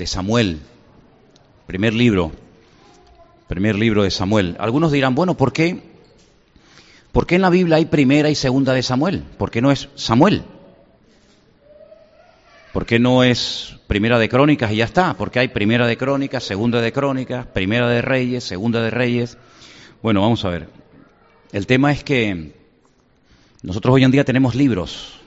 de Samuel, primer libro, primer libro de Samuel. Algunos dirán, bueno, ¿por qué? ¿Por qué en la Biblia hay primera y segunda de Samuel? ¿Por qué no es Samuel? ¿Por qué no es primera de crónicas y ya está? Porque hay primera de crónicas, segunda de crónicas, primera de reyes, segunda de reyes. Bueno, vamos a ver. El tema es que nosotros hoy en día tenemos libros.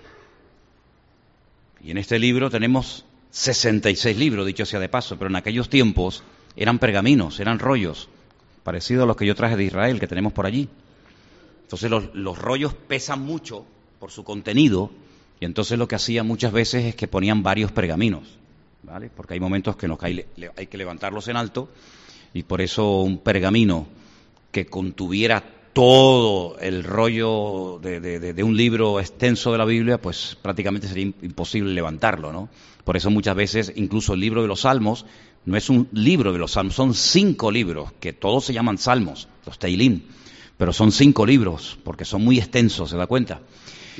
Y en este libro tenemos 66 libros, dicho sea de paso, pero en aquellos tiempos eran pergaminos, eran rollos, parecidos a los que yo traje de Israel, que tenemos por allí. Entonces los, los rollos pesan mucho por su contenido y entonces lo que hacían muchas veces es que ponían varios pergaminos, ¿vale? Porque hay momentos que nos hay, hay que levantarlos en alto y por eso un pergamino que contuviera todo el rollo de, un libro extenso de la Biblia, pues prácticamente sería imposible levantarlo, ¿no? Por eso muchas veces incluso el libro de los Salmos no es un libro de los Salmos, son cinco libros, que todos se llaman Salmos, los Teilín, pero son cinco libros, porque son muy extensos, ¿se da cuenta?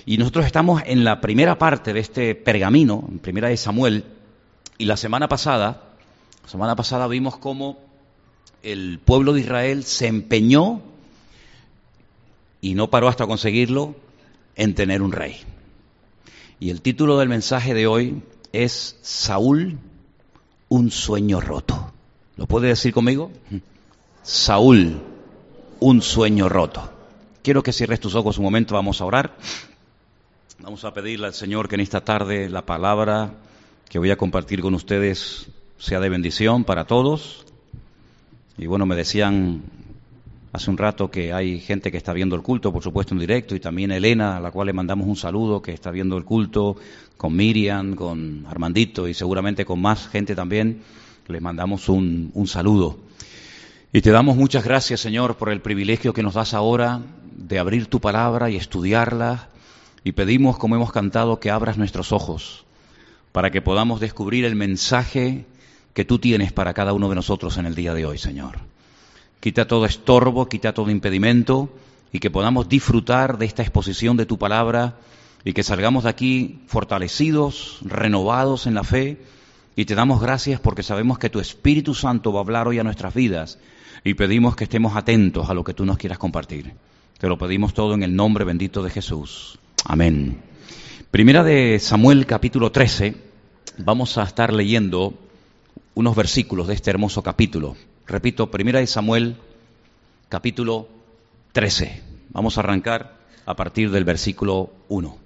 Y nosotros estamos en la primera parte de este pergamino, en primera de Samuel, y la semana pasada, la semana pasada vimos cómo el pueblo de Israel se empeñó y no paró hasta conseguirlo en tener un rey. Y el título del mensaje de hoy es Saúl, un sueño roto. ¿Lo puede decir conmigo? Saúl, un sueño roto. Quiero que cierres tus ojos un momento, vamos a orar. Vamos a pedirle al Señor que en esta tarde la palabra que voy a compartir con ustedes sea de bendición para todos. Y bueno, me decían hace un rato que hay gente que está viendo el culto, por supuesto en directo, y también Elena, a la cual le mandamos un saludo, que está viendo el culto, con Miriam, con Armandito y seguramente con más gente también, les mandamos un, un saludo. Y te damos muchas gracias, Señor, por el privilegio que nos das ahora de abrir tu palabra y estudiarla y pedimos, como hemos cantado, que abras nuestros ojos para que podamos descubrir el mensaje que tú tienes para cada uno de nosotros en el día de hoy, Señor. Quita todo estorbo, quita todo impedimento y que podamos disfrutar de esta exposición de tu palabra y que salgamos de aquí fortalecidos, renovados en la fe y te damos gracias porque sabemos que tu Espíritu Santo va a hablar hoy a nuestras vidas y pedimos que estemos atentos a lo que tú nos quieras compartir. Te lo pedimos todo en el nombre bendito de Jesús. Amén. Primera de Samuel capítulo 13, vamos a estar leyendo unos versículos de este hermoso capítulo. Repito, Primera de Samuel capítulo 13. Vamos a arrancar a partir del versículo 1.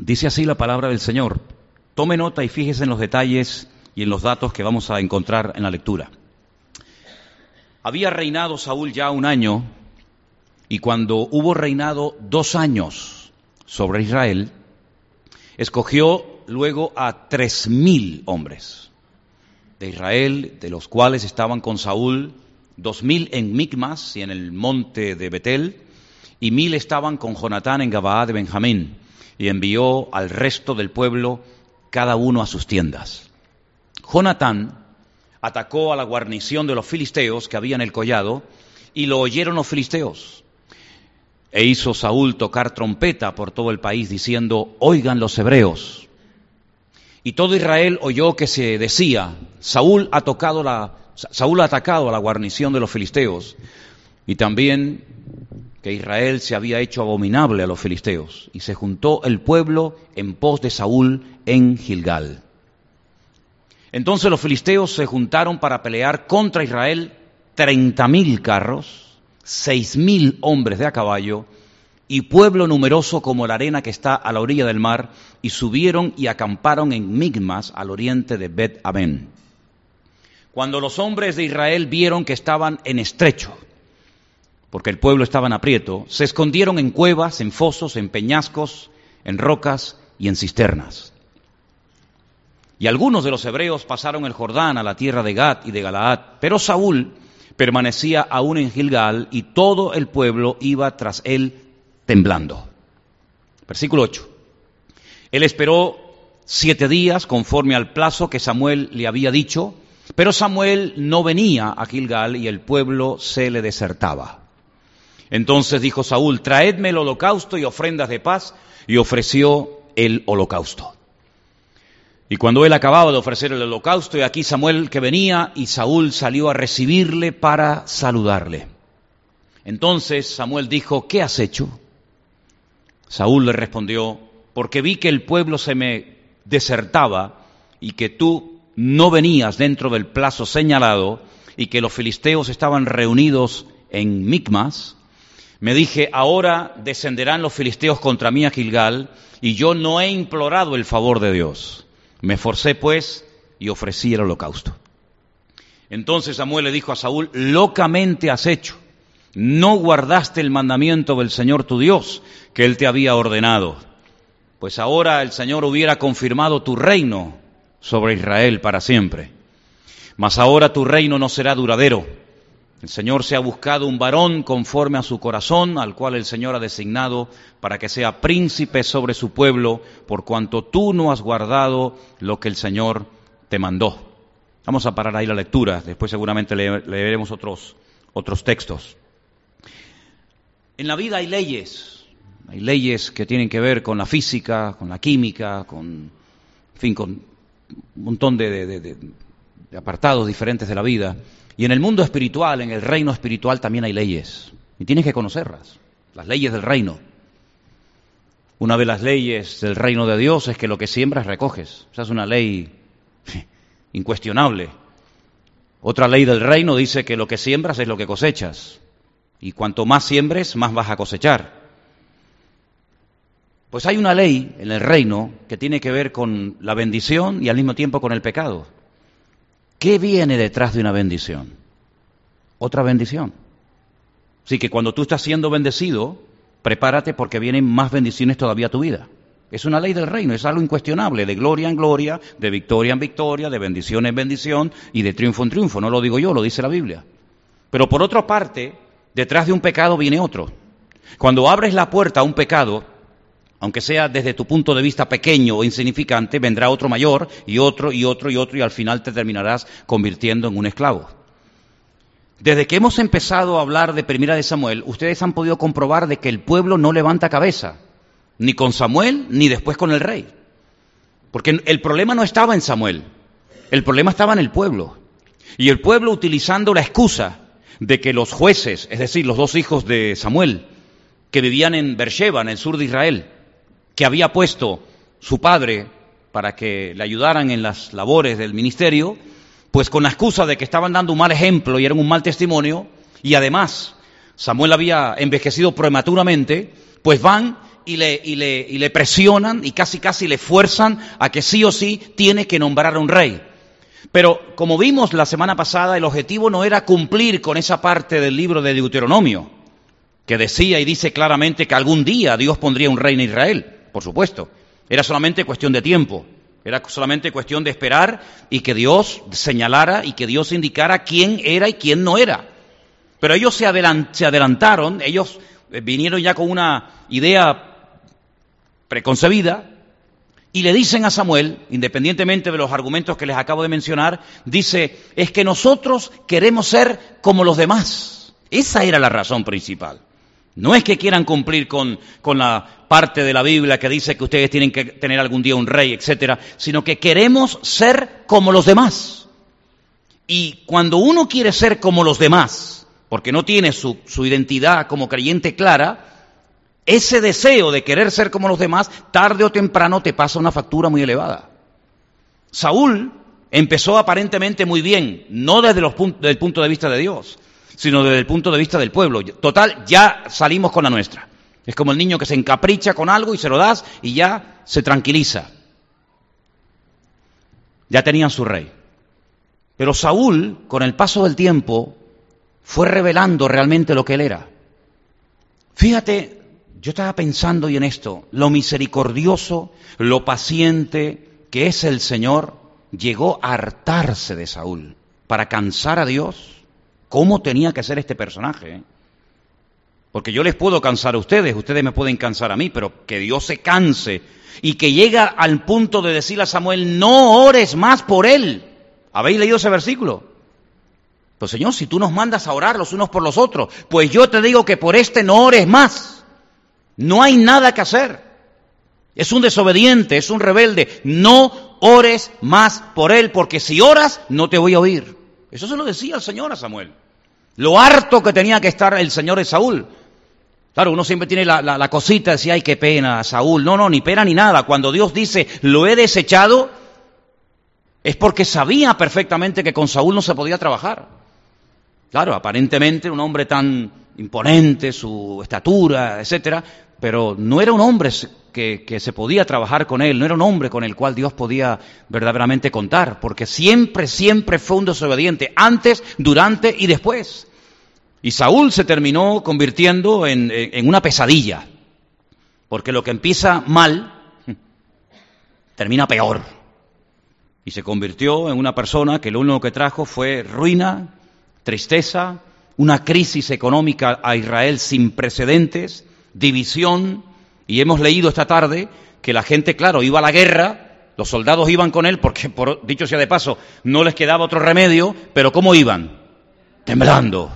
Dice así la palabra del Señor. Tome nota y fíjese en los detalles y en los datos que vamos a encontrar en la lectura. Había reinado Saúl ya un año y cuando hubo reinado dos años sobre Israel, escogió luego a tres mil hombres de Israel, de los cuales estaban con Saúl dos mil en Micmas y en el monte de Betel, y mil estaban con Jonatán en Gabaá de Benjamín, y envió al resto del pueblo cada uno a sus tiendas. Jonatán atacó a la guarnición de los filisteos que había en el collado, y lo oyeron los filisteos. E hizo Saúl tocar trompeta por todo el país diciendo, oigan los hebreos. Y todo Israel oyó que se decía, Saúl ha, tocado la, Saúl ha atacado a la guarnición de los filisteos. Y también que Israel se había hecho abominable a los filisteos. Y se juntó el pueblo en pos de Saúl en Gilgal. Entonces los filisteos se juntaron para pelear contra Israel treinta mil carros seis mil hombres de a caballo y pueblo numeroso como la arena que está a la orilla del mar, y subieron y acamparon en Migmas, al oriente de Bet Aben. Cuando los hombres de Israel vieron que estaban en estrecho, porque el pueblo estaba en aprieto, se escondieron en cuevas, en fosos, en peñascos, en rocas y en cisternas. Y algunos de los hebreos pasaron el Jordán a la tierra de Gad y de Galaad, pero Saúl permanecía aún en Gilgal y todo el pueblo iba tras él temblando. Versículo 8. Él esperó siete días conforme al plazo que Samuel le había dicho, pero Samuel no venía a Gilgal y el pueblo se le desertaba. Entonces dijo Saúl, traedme el holocausto y ofrendas de paz, y ofreció el holocausto. Y cuando él acababa de ofrecer el holocausto, y aquí Samuel que venía, y Saúl salió a recibirle para saludarle. Entonces Samuel dijo, ¿qué has hecho? Saúl le respondió, porque vi que el pueblo se me desertaba y que tú no venías dentro del plazo señalado y que los filisteos estaban reunidos en Micmas, me dije, ahora descenderán los filisteos contra mí a Gilgal, y yo no he implorado el favor de Dios. Me esforcé pues y ofrecí el holocausto. Entonces Samuel le dijo a Saúl, locamente has hecho, no guardaste el mandamiento del Señor tu Dios que él te había ordenado, pues ahora el Señor hubiera confirmado tu reino sobre Israel para siempre. Mas ahora tu reino no será duradero el Señor se ha buscado un varón conforme a su corazón, al cual el Señor ha designado para que sea príncipe sobre su pueblo, por cuanto tú no has guardado lo que el Señor te mandó. Vamos a parar ahí la lectura, después seguramente leeremos otros, otros textos. En la vida hay leyes, hay leyes que tienen que ver con la física, con la química, con, fin, con un montón de apartados diferentes de la vida. Y en el mundo espiritual, en el reino espiritual también hay leyes. Y tienes que conocerlas, las leyes del reino. Una de las leyes del reino de Dios es que lo que siembras recoges. Esa es una ley incuestionable. Otra ley del reino dice que lo que siembras es lo que cosechas. Y cuanto más siembres, más vas a cosechar. Pues hay una ley en el reino que tiene que ver con la bendición y al mismo tiempo con el pecado. ¿Qué viene detrás de una bendición? Otra bendición. Así que cuando tú estás siendo bendecido, prepárate porque vienen más bendiciones todavía a tu vida. Es una ley del reino, es algo incuestionable, de gloria en gloria, de victoria en victoria, de bendición en bendición y de triunfo en triunfo. No lo digo yo, lo dice la Biblia. Pero por otra parte, detrás de un pecado viene otro. Cuando abres la puerta a un pecado, aunque sea desde tu punto de vista pequeño o insignificante, vendrá otro mayor y otro y otro y otro y al final te terminarás convirtiendo en un esclavo. Desde que hemos empezado a hablar de Primera de Samuel, ustedes han podido comprobar de que el pueblo no levanta cabeza, ni con Samuel ni después con el rey. Porque el problema no estaba en Samuel, el problema estaba en el pueblo. Y el pueblo utilizando la excusa de que los jueces, es decir, los dos hijos de Samuel, que vivían en Beersheba, en el sur de Israel, que había puesto su padre para que le ayudaran en las labores del ministerio, pues con la excusa de que estaban dando un mal ejemplo y eran un mal testimonio, y además Samuel había envejecido prematuramente, pues van y le, y le, y le presionan y casi casi le fuerzan a que sí o sí tiene que nombrar a un rey. Pero como vimos la semana pasada, el objetivo no era cumplir con esa parte del libro de Deuteronomio, que decía y dice claramente que algún día Dios pondría un rey en Israel por supuesto. Era solamente cuestión de tiempo, era solamente cuestión de esperar y que Dios señalara y que Dios indicara quién era y quién no era. Pero ellos se, adelantaron, ellos eh, vinieron ya con una idea preconcebida y le dicen a Samuel, independientemente de los argumentos que les acabo de mencionar, dice, es que nosotros queremos ser como los demás. Esa era la razón principal. No es que quieran cumplir con, la parte de la Biblia que dice que ustedes tienen que tener algún día un rey, etcétera, sino que queremos ser como los demás. Y cuando uno quiere ser como los demás, porque no tiene su, su identidad como creyente clara, ese deseo de querer ser como los demás, tarde o temprano te pasa una factura muy elevada. Saúl empezó aparentemente muy bien, no desde, los, desde el punto de vista de Dios, sino desde el punto de vista del pueblo. Total, ya salimos con la nuestra. Es como el niño que se encapricha con algo y se lo das y ya se tranquiliza. Ya tenían su rey. Pero Saúl, con el paso del tiempo, fue revelando realmente lo que él era. Fíjate, yo estaba pensando y en esto, lo misericordioso, lo paciente que es el Señor, llegó a hartarse de Saúl para cansar a Dios cómo tenía que ser este personaje. ¿eh? Porque yo les puedo cansar a ustedes, ustedes me pueden cansar a mí, pero que Dios se canse y que llega al punto de decirle a Samuel, no ores más por él. ¿Habéis leído ese versículo? Pues Señor, si tú nos mandas a orar los unos por los otros, pues yo te digo que por este no ores más. No hay nada que hacer. Es un desobediente, es un rebelde. No ores más por él, porque si oras, no te voy a oír. Eso se lo decía el Señor a Samuel. Lo harto que tenía que estar el Señor de Saúl. Claro, uno siempre tiene la, cosita de decir, ay, qué pena, Saúl. No, no, ni pena ni nada. Cuando Dios dice, lo he desechado, es porque sabía perfectamente que con Saúl no se podía trabajar. Claro, aparentemente un hombre tan imponente, su estatura, etcétera, pero no era un hombre que, se podía trabajar con él, no era un hombre con el cual Dios podía verdaderamente contar, porque siempre, siempre fue un desobediente, antes, durante y después. Y Saúl se terminó convirtiendo en, en una pesadilla, porque lo que empieza mal, termina peor. Y se convirtió en una persona que lo único que trajo fue ruina, tristeza, una crisis económica a Israel sin precedentes, división, y hemos leído esta tarde que la gente, claro, iba a la guerra, los soldados iban con él porque, por, dicho sea de paso, no les quedaba otro remedio, pero ¿cómo iban? Temblando.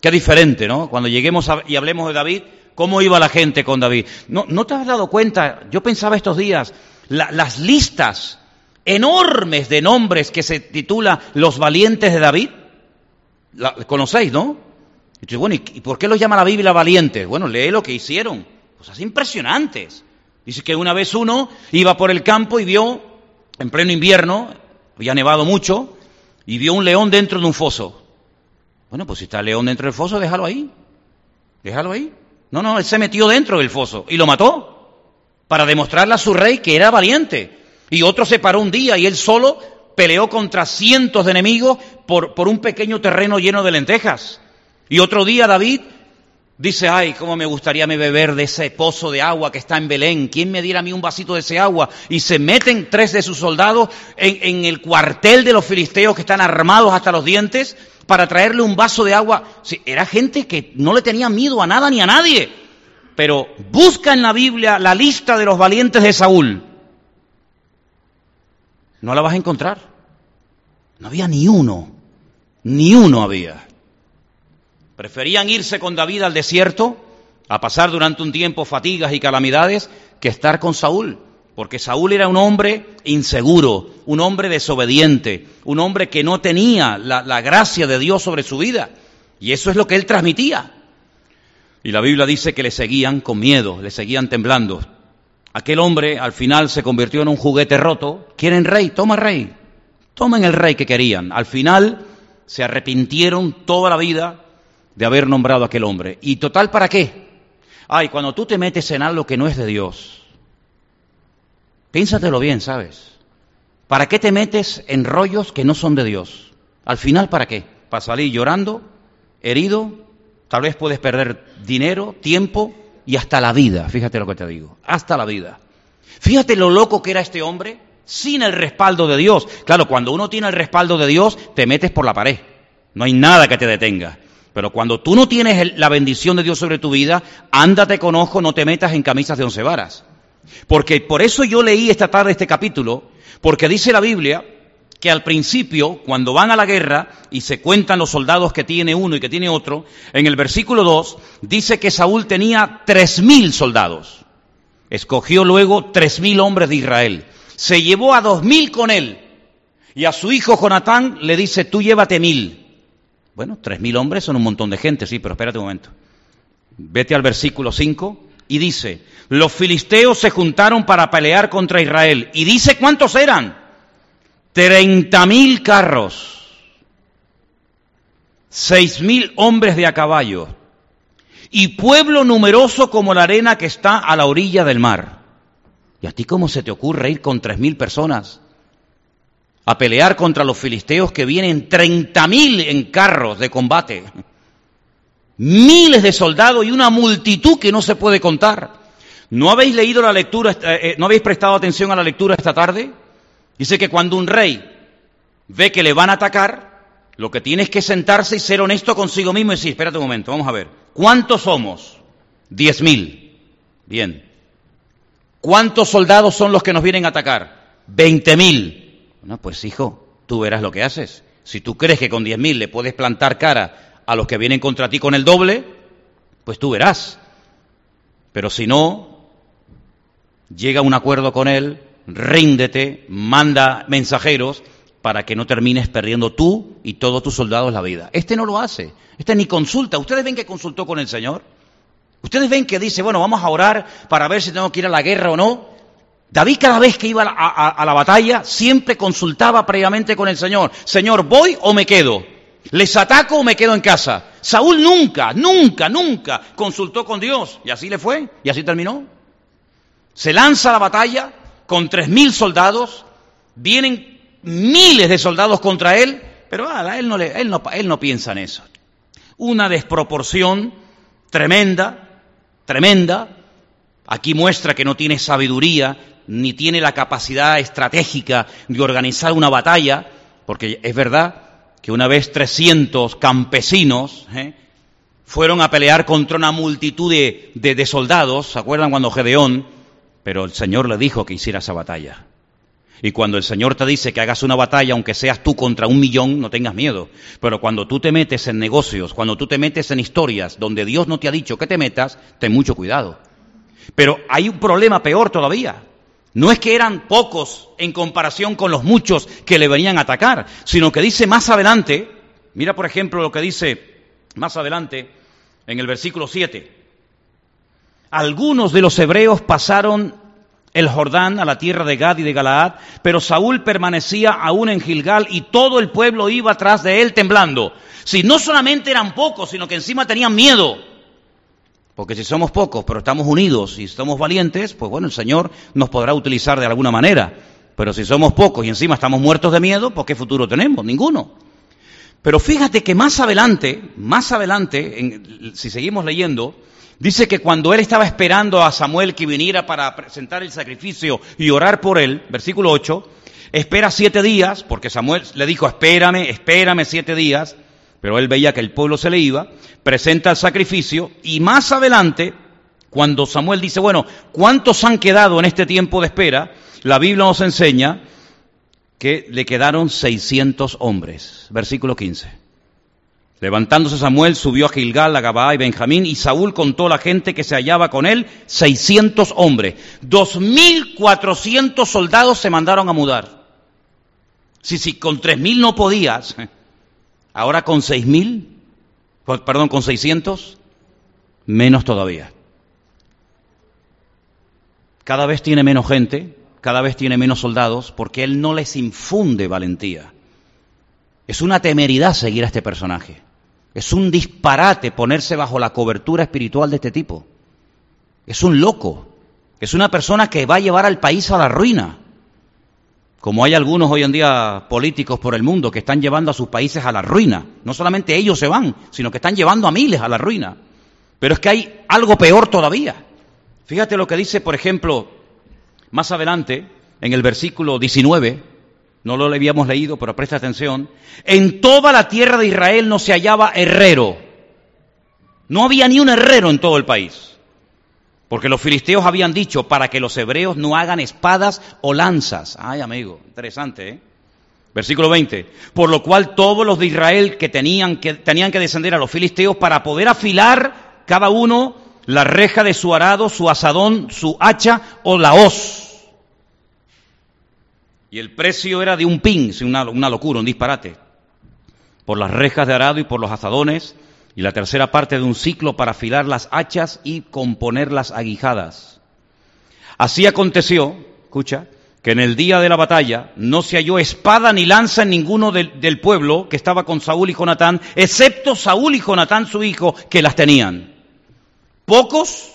Qué diferente, ¿no? Cuando lleguemos y hablemos de David, ¿cómo iba la gente con David? ¿No, ¿no te has dado cuenta? Yo pensaba estos días, las listas enormes de nombres que se titula Los valientes de David. La, ¿Conocéis, no? Y bueno, ¿y por qué los llama la Biblia valientes? Bueno, lee lo que hicieron. Cosas impresionantes. Dice que una vez uno iba por el campo y vio, en pleno invierno, había nevado mucho, y vio un león dentro de un foso. Bueno, pues si está el león dentro del foso, déjalo ahí. Déjalo ahí. No, no, él se metió dentro del foso y lo mató para demostrarle a su rey que era valiente. Y otro se paró un día y él solo peleó contra cientos de enemigos por, por un pequeño terreno lleno de lentejas. Y otro día David dice, ay, cómo me gustaría me beber de ese pozo de agua que está en Belén. ¿Quién me diera a mí un vasito de ese agua? Y se meten tres de sus soldados en, el cuartel de los filisteos que están armados hasta los dientes para traerle un vaso de agua. Sí, era gente que no le tenía miedo a nada ni a nadie. Pero busca en la Biblia la lista de los valientes de Saúl. No la vas a encontrar. No había ni uno. Ni uno había. Preferían irse con David al desierto, a pasar durante un tiempo fatigas y calamidades, que estar con Saúl. Porque Saúl era un hombre inseguro, un hombre desobediente, un hombre que no tenía la, la, gracia de Dios sobre su vida. Y eso es lo que él transmitía. Y la Biblia dice que le seguían con miedo, le seguían temblando. Aquel hombre al final se convirtió en un juguete roto. ¿Quieren rey? Toma rey. Tomen el rey que querían. Al final se arrepintieron toda la vida de haber nombrado a aquel hombre. ¿Y total para qué? Ay, cuando tú te metes en algo que no es de Dios, piénsatelo bien, ¿sabes? ¿Para qué te metes en rollos que no son de Dios? Al final, ¿para qué? ¿Para salir llorando, herido? Tal vez puedes perder dinero, tiempo y hasta la vida. Fíjate lo que te digo, hasta la vida. Fíjate lo loco que era este hombre sin el respaldo de Dios. Claro, cuando uno tiene el respaldo de Dios, te metes por la pared. No hay nada que te detenga. Pero cuando tú no tienes la bendición de Dios sobre tu vida, ándate con ojo, no te metas en camisas de once varas. Porque por eso yo leí esta tarde este capítulo, porque dice la Biblia que al principio, cuando van a la guerra y se cuentan los soldados que tiene uno y que tiene otro, en el versículo 2 dice que Saúl tenía tres mil soldados. Escogió luego tres mil hombres de Israel. Se llevó a dos mil con él. Y a su hijo Jonatán le dice, tú llévate mil. Bueno, tres mil hombres son un montón de gente, sí, pero espérate un momento. Vete al versículo 5 y dice, los filisteos se juntaron para pelear contra Israel. Y dice cuántos eran. Treinta mil carros, seis mil hombres de a caballo y pueblo numeroso como la arena que está a la orilla del mar. ¿Y a ti cómo se te ocurre ir con tres mil personas a pelear contra los filisteos que vienen 30.000 en carros de combate, miles de soldados y una multitud que no se puede contar. ¿No habéis leído la lectura, eh, eh, no habéis prestado atención a la lectura esta tarde? Dice que cuando un rey ve que le van a atacar, lo que tiene es que sentarse y ser honesto consigo mismo y decir, espérate un momento, vamos a ver, ¿cuántos somos? Diez mil. Bien. ¿Cuántos soldados son los que nos vienen a atacar? Veinte mil. No, pues hijo, tú verás lo que haces. Si tú crees que con diez mil le puedes plantar cara a los que vienen contra ti con el doble, pues tú verás. Pero si no, llega a un acuerdo con él ríndete, manda mensajeros para que no termines perdiendo tú y todos tus soldados la vida. Este no lo hace, este ni consulta. ¿Ustedes ven que consultó con el Señor? ¿Ustedes ven que dice, bueno, vamos a orar para ver si tengo que ir a la guerra o no? David cada vez que iba a, la batalla siempre consultaba previamente con el Señor, Señor, ¿voy o me quedo? ¿Les ataco o me quedo en casa? Saúl nunca, nunca, nunca consultó con Dios. Y así le fue, y así terminó. Se lanza a la batalla con tres mil soldados, vienen miles de soldados contra él, pero él no piensa en eso. Una desproporción tremenda, tremenda. Aquí muestra que no tiene sabiduría ni tiene la capacidad estratégica de organizar una batalla, porque es verdad que una vez 300 campesinos ¿eh? fueron a pelear contra una multitud de, de soldados, ¿se acuerdan cuando Gedeón? Pero el Señor le dijo que hiciera esa batalla. Y cuando el Señor te dice que hagas una batalla, aunque seas tú contra un millón, no tengas miedo. Pero cuando tú te metes en negocios, cuando tú te metes en historias donde Dios no te ha dicho que te metas, ten mucho cuidado. Pero hay un problema peor todavía. No es que eran pocos en comparación con los muchos que le venían a atacar, sino que dice más adelante, mira por ejemplo lo que dice más adelante en el versículo 7. Algunos de los hebreos pasaron el Jordán a la tierra de Gad y de Galaad, pero Saúl permanecía aún en Gilgal y todo el pueblo iba atrás de él temblando. Si no solamente eran pocos, sino que encima tenían miedo. Porque si somos pocos, pero estamos unidos y somos valientes, pues bueno, el Señor nos podrá utilizar de alguna manera. Pero si somos pocos y encima estamos muertos de miedo, pues ¿qué futuro tenemos? Ninguno. Pero fíjate que más adelante, más adelante, si seguimos leyendo, dice que cuando él estaba esperando a Samuel que viniera para presentar el sacrificio y orar por él, versículo 8, espera siete días, porque Samuel le dijo, espérame, espérame siete días, pero él veía que el pueblo se le iba, presenta el sacrificio y más adelante, cuando Samuel dice, bueno, ¿cuántos han quedado en este tiempo de espera? La Biblia nos enseña que le quedaron 600 hombres. Versículo 15. Levantándose Samuel, subió a Gilgal, a Gabaa y Benjamín, y Saúl contó a la gente que se hallaba con él, 600 hombres. 2.400 soldados se mandaron a mudar. Si, si con 3.000 no podías, Ahora con seis mil, perdón, con seiscientos, menos todavía. Cada vez tiene menos gente, cada vez tiene menos soldados, porque él no les infunde valentía. Es una temeridad seguir a este personaje. Es un disparate ponerse bajo la cobertura espiritual de este tipo. Es un loco. Es una persona que va a llevar al país a la ruina como hay algunos hoy en día políticos por el mundo que están llevando a sus países a la ruina. No solamente ellos se van, sino que están llevando a miles a la ruina. Pero es que hay algo peor todavía. Fíjate lo que dice, por ejemplo, más adelante, en el versículo 19, no lo habíamos leído, pero presta atención, en toda la tierra de Israel no se hallaba herrero. No había ni un herrero en todo el país. Porque los filisteos habían dicho para que los hebreos no hagan espadas o lanzas. Ay, amigo, interesante, ¿eh? Versículo 20. Por lo cual todos los de Israel que tenían que, tenían que descender a los filisteos para poder afilar cada uno la reja de su arado, su asadón, su hacha o la hoz. Y el precio era de un pin, una, una locura, un disparate. Por las rejas de arado y por los asadones y la tercera parte de un ciclo para afilar las hachas y componer las aguijadas. Así aconteció, escucha, que en el día de la batalla no se halló espada ni lanza en ninguno del, del pueblo que estaba con Saúl y Jonatán, excepto Saúl y Jonatán su hijo, que las tenían. Pocos,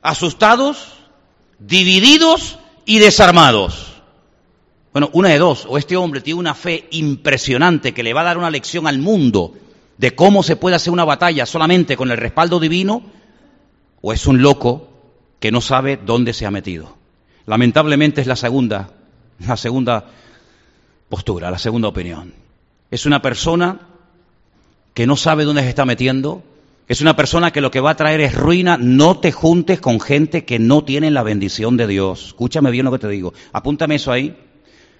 asustados, divididos y desarmados. Bueno, una de dos, o este hombre tiene una fe impresionante que le va a dar una lección al mundo de cómo se puede hacer una batalla solamente con el respaldo divino, o es un loco que no sabe dónde se ha metido. Lamentablemente es la segunda, la segunda postura, la segunda opinión. Es una persona que no sabe dónde se está metiendo, es una persona que lo que va a traer es ruina. No te juntes con gente que no tiene la bendición de Dios. Escúchame bien lo que te digo. Apúntame eso ahí.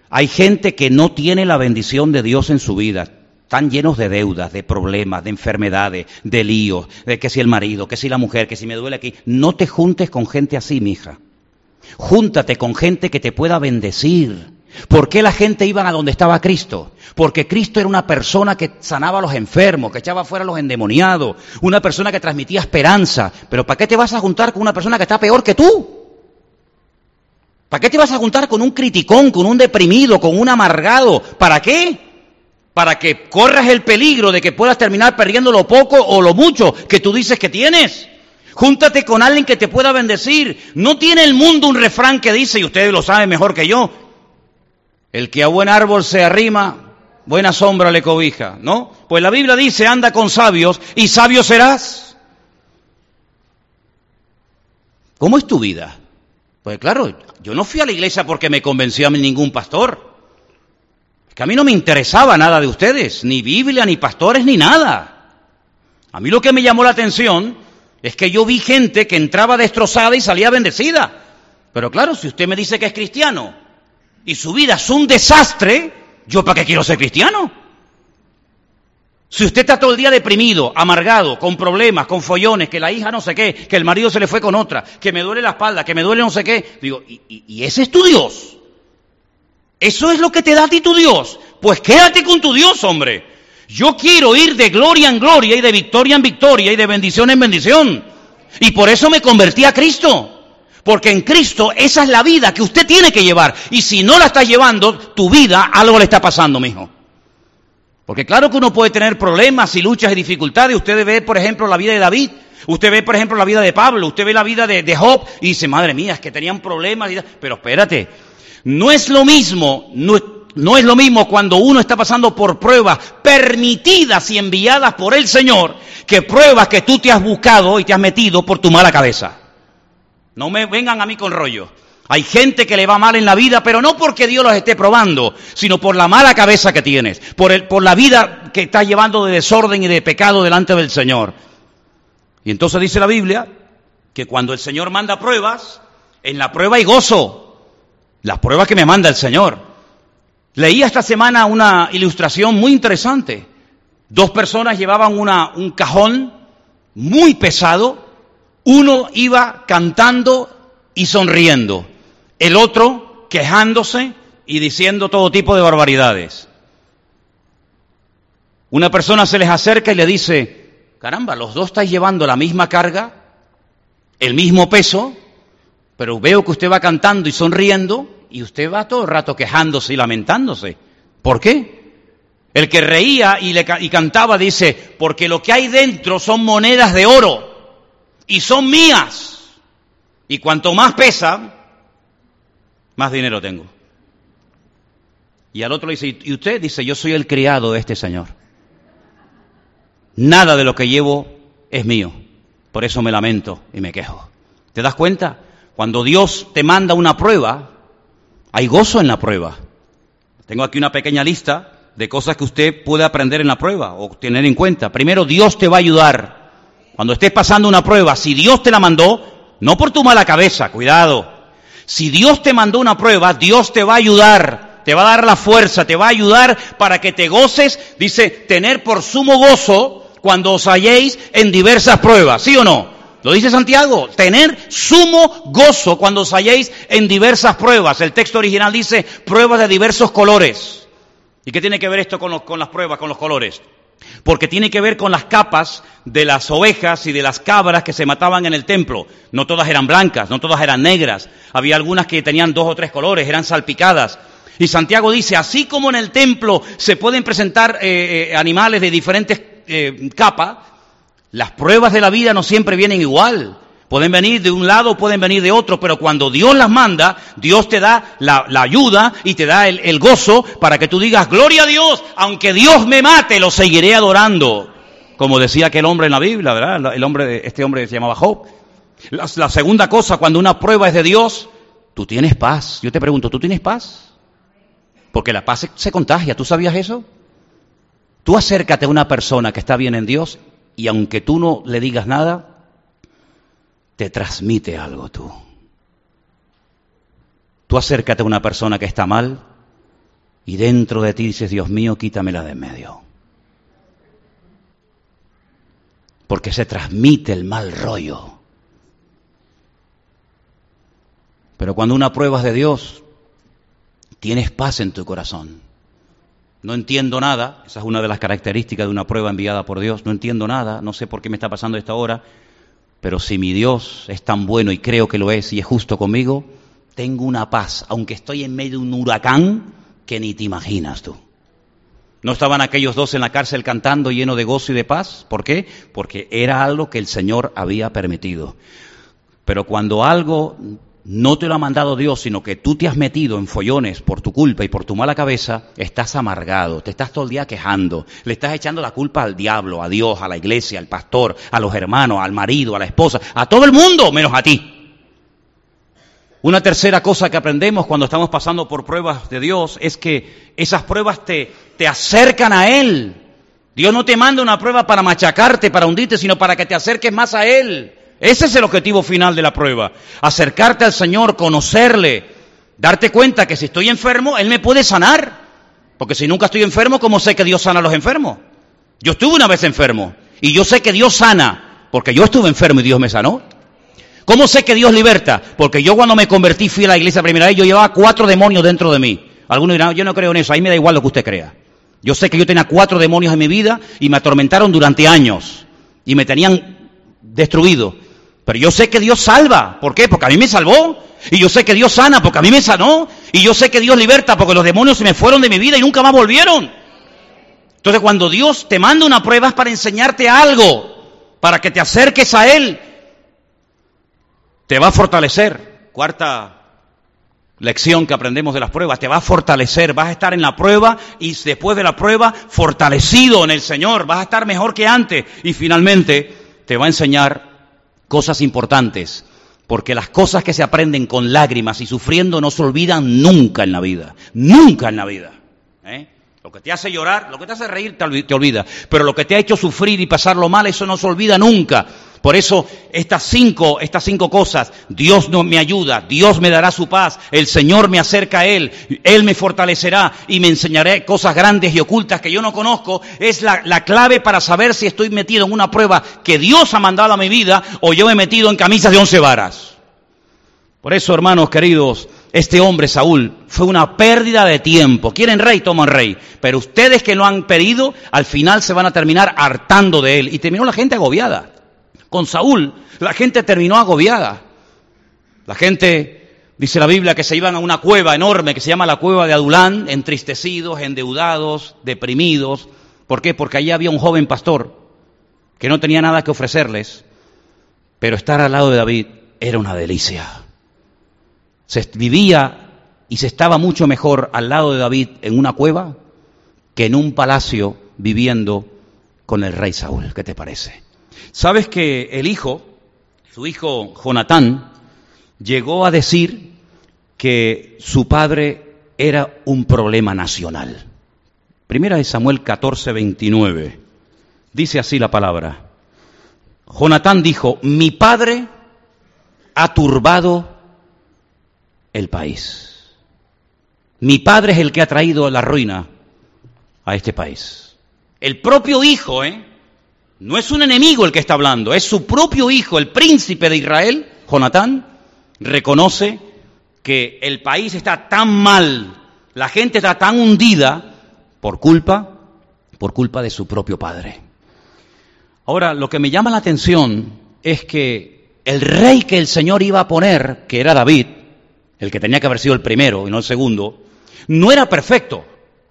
Hay gente que no tiene la bendición de Dios en su vida están llenos de deudas, de problemas, de enfermedades, de líos, de que si el marido, que si la mujer, que si me duele aquí. No te juntes con gente así, mija. Júntate con gente que te pueda bendecir. ¿Por qué la gente iba a donde estaba Cristo? Porque Cristo era una persona que sanaba a los enfermos, que echaba fuera a los endemoniados, una persona que transmitía esperanza. Pero ¿para qué te vas a juntar con una persona que está peor que tú? ¿Para qué te vas a juntar con un criticón, con un deprimido, con un amargado? ¿Para qué? Para que corras el peligro de que puedas terminar perdiendo lo poco o lo mucho que tú dices que tienes. Júntate con alguien que te pueda bendecir. No tiene el mundo un refrán que dice, y ustedes lo saben mejor que yo, el que a buen árbol se arrima, buena sombra le cobija, ¿no? Pues la Biblia dice, anda con sabios y sabio serás. ¿Cómo es tu vida? Pues claro, yo no fui a la iglesia porque me convenció a ningún pastor. Que a mí no me interesaba nada de ustedes, ni Biblia, ni pastores, ni nada. A mí lo que me llamó la atención es que yo vi gente que entraba destrozada y salía bendecida. Pero claro, si usted me dice que es cristiano y su vida es un desastre, ¿yo para qué quiero ser cristiano? Si usted está todo el día deprimido, amargado, con problemas, con follones, que la hija no sé qué, que el marido se le fue con otra, que me duele la espalda, que me duele no sé qué, digo, ¿y, y ese es tu Dios? ¿Eso es lo que te da a ti tu Dios? Pues quédate con tu Dios, hombre. Yo quiero ir de gloria en gloria y de victoria en victoria y de bendición en bendición. Y por eso me convertí a Cristo. Porque en Cristo esa es la vida que usted tiene que llevar. Y si no la estás llevando, tu vida algo le está pasando, mijo. Porque claro que uno puede tener problemas y luchas y dificultades. Usted ve, por ejemplo, la vida de David. Usted ve, por ejemplo, la vida de Pablo. Usted ve la vida de, de Job y dice, madre mía, es que tenían problemas. Pero espérate, no es lo mismo, no, es lo mismo cuando uno está pasando por pruebas permitidas y enviadas por el Señor que pruebas que tú te has buscado y te has metido por tu mala cabeza. No me vengan a mí con rollo. Hay gente que le va mal en la vida, pero no porque Dios los esté probando, sino por la mala cabeza que tienes, por, el, por la vida que estás llevando de desorden y de pecado delante del Señor. Y entonces dice la Biblia que cuando el Señor manda pruebas, en la prueba hay gozo. Las pruebas que me manda el Señor. Leí esta semana una ilustración muy interesante. Dos personas llevaban una, un cajón muy pesado. Uno iba cantando y sonriendo. El otro quejándose y diciendo todo tipo de barbaridades. Una persona se les acerca y le dice, caramba, los dos estáis llevando la misma carga, el mismo peso, pero veo que usted va cantando y sonriendo y usted va todo el rato quejándose y lamentándose. ¿Por qué? El que reía y, le, y cantaba dice, porque lo que hay dentro son monedas de oro y son mías. Y cuanto más pesa, más dinero tengo. Y al otro le dice, ¿y usted? Dice, yo soy el criado de este señor. Nada de lo que llevo es mío. Por eso me lamento y me quejo. ¿Te das cuenta? Cuando Dios te manda una prueba, hay gozo en la prueba. Tengo aquí una pequeña lista de cosas que usted puede aprender en la prueba o tener en cuenta. Primero, Dios te va a ayudar. Cuando estés pasando una prueba, si Dios te la mandó, no por tu mala cabeza, cuidado. Si Dios te mandó una prueba, Dios te va a ayudar, te va a dar la fuerza, te va a ayudar para que te goces, dice, tener por sumo gozo cuando os halléis en diversas pruebas, ¿sí o no? Lo dice Santiago, tener sumo gozo cuando os halléis en diversas pruebas. El texto original dice pruebas de diversos colores. ¿Y qué tiene que ver esto con, las pruebas, con los colores? Porque tiene que ver con las capas de las ovejas y de las cabras que se mataban en el templo. No todas eran blancas, no todas eran negras. Había algunas que tenían dos o tres colores, eran salpicadas. Y Santiago dice, así como en el templo se pueden presentar eh, eh, animales de diferentes eh, capas, las pruebas de la vida no siempre vienen igual. Pueden venir de un lado, pueden venir de otro, pero cuando Dios las manda, Dios te da la, ayuda y te da el, el, gozo para que tú digas, gloria a Dios, aunque Dios me mate, lo seguiré adorando. Como decía aquel hombre en la Biblia, ¿verdad? El hombre, este hombre se llamaba Job. La, la segunda cosa, cuando una prueba es de Dios, tú tienes paz. Yo te pregunto, ¿tú tienes paz? Porque la paz se, se contagia, ¿tú sabías eso? Tú acércate a una persona que está bien en Dios y aunque tú no le digas nada, te transmite algo tú. Tú acércate a una persona que está mal y dentro de ti dices, Dios mío, quítamela de en medio. Porque se transmite el mal rollo. Pero cuando una prueba es de Dios, tienes paz en tu corazón. No entiendo nada, esa es una de las características de una prueba enviada por Dios, no entiendo nada, no sé por qué me está pasando esta hora, pero si mi Dios es tan bueno y creo que lo es y es justo conmigo, tengo una paz, aunque estoy en medio de un huracán que ni te imaginas tú. ¿No estaban aquellos dos en la cárcel cantando lleno de gozo y de paz? ¿Por qué? Porque era algo que el Señor había permitido. Pero cuando algo no te lo ha mandado Dios, sino que tú te has metido en follones por tu culpa y por tu mala cabeza, estás amargado, te estás todo el día quejando, le estás echando la culpa al diablo, a Dios, a la iglesia, al pastor, a los hermanos, al marido, a la esposa, a todo el mundo, menos a ti. Una tercera cosa que aprendemos cuando estamos pasando por pruebas de Dios es que esas pruebas te, te acercan a Él. Dios no te manda una prueba para machacarte, para hundirte, sino para que te acerques más a Él. Ese es el objetivo final de la prueba. Acercarte al Señor, conocerle, darte cuenta que si estoy enfermo, Él me puede sanar. Porque si nunca estoy enfermo, ¿cómo sé que Dios sana a los enfermos? Yo estuve una vez enfermo y yo sé que Dios sana, porque yo estuve enfermo y Dios me sanó. ¿Cómo sé que Dios liberta? Porque yo cuando me convertí fui a la iglesia primera vez, yo llevaba cuatro demonios dentro de mí. Algunos dirán, yo no creo en eso, ahí me da igual lo que usted crea. Yo sé que yo tenía cuatro demonios en mi vida y me atormentaron durante años y me tenían destruido. Pero yo sé que Dios salva. ¿Por qué? Porque a mí me salvó. Y yo sé que Dios sana porque a mí me sanó. Y yo sé que Dios liberta porque los demonios se me fueron de mi vida y nunca más volvieron. Entonces cuando Dios te manda una prueba es para enseñarte algo, para que te acerques a Él. Te va a fortalecer. Cuarta lección que aprendemos de las pruebas, te va a fortalecer, vas a estar en la prueba y después de la prueba fortalecido en el Señor, vas a estar mejor que antes y finalmente te va a enseñar cosas importantes, porque las cosas que se aprenden con lágrimas y sufriendo no se olvidan nunca en la vida, nunca en la vida. Lo que te hace llorar, lo que te hace reír te olvida, pero lo que te ha hecho sufrir y pasarlo mal, eso no se olvida nunca. Por eso estas cinco, estas cinco cosas, Dios no me ayuda, Dios me dará su paz, el Señor me acerca a Él, Él me fortalecerá y me enseñaré cosas grandes y ocultas que yo no conozco, es la clave para saber si estoy metido en una prueba que Dios ha mandado a mi vida o yo me he metido en camisas de once varas. Por eso, hermanos queridos, este hombre, Saúl, fue una pérdida de tiempo. Quieren rey, toman rey. Pero ustedes que lo han pedido, al final se van a terminar hartando de él. Y terminó la gente agobiada con Saúl, la gente terminó agobiada. La gente, dice la Biblia, que se iban a una cueva enorme que se llama la cueva de Adulán, entristecidos, endeudados, deprimidos. ¿Por qué? Porque allí había un joven pastor que no tenía nada que ofrecerles, pero estar al lado de David era una delicia. Se vivía y se estaba mucho mejor al lado de David en una cueva que en un palacio viviendo con el rey Saúl. ¿Qué te parece? ¿Sabes que el hijo, su hijo Jonatán, llegó a decir que su padre era un problema nacional? Primera de Samuel 14, 29. Dice así la palabra. Jonatán dijo, mi padre ha turbado el país. Mi padre es el que ha traído la ruina a este país. El propio hijo, ¿eh? No es un enemigo el que está hablando, es su propio hijo, el príncipe de Israel, Jonatán, reconoce que el país está tan mal, la gente está tan hundida por culpa, por culpa de su propio padre. Ahora, lo que me llama la atención es que el rey que el Señor iba a poner, que era David, el que tenía que haber sido el primero y no el segundo, no era perfecto,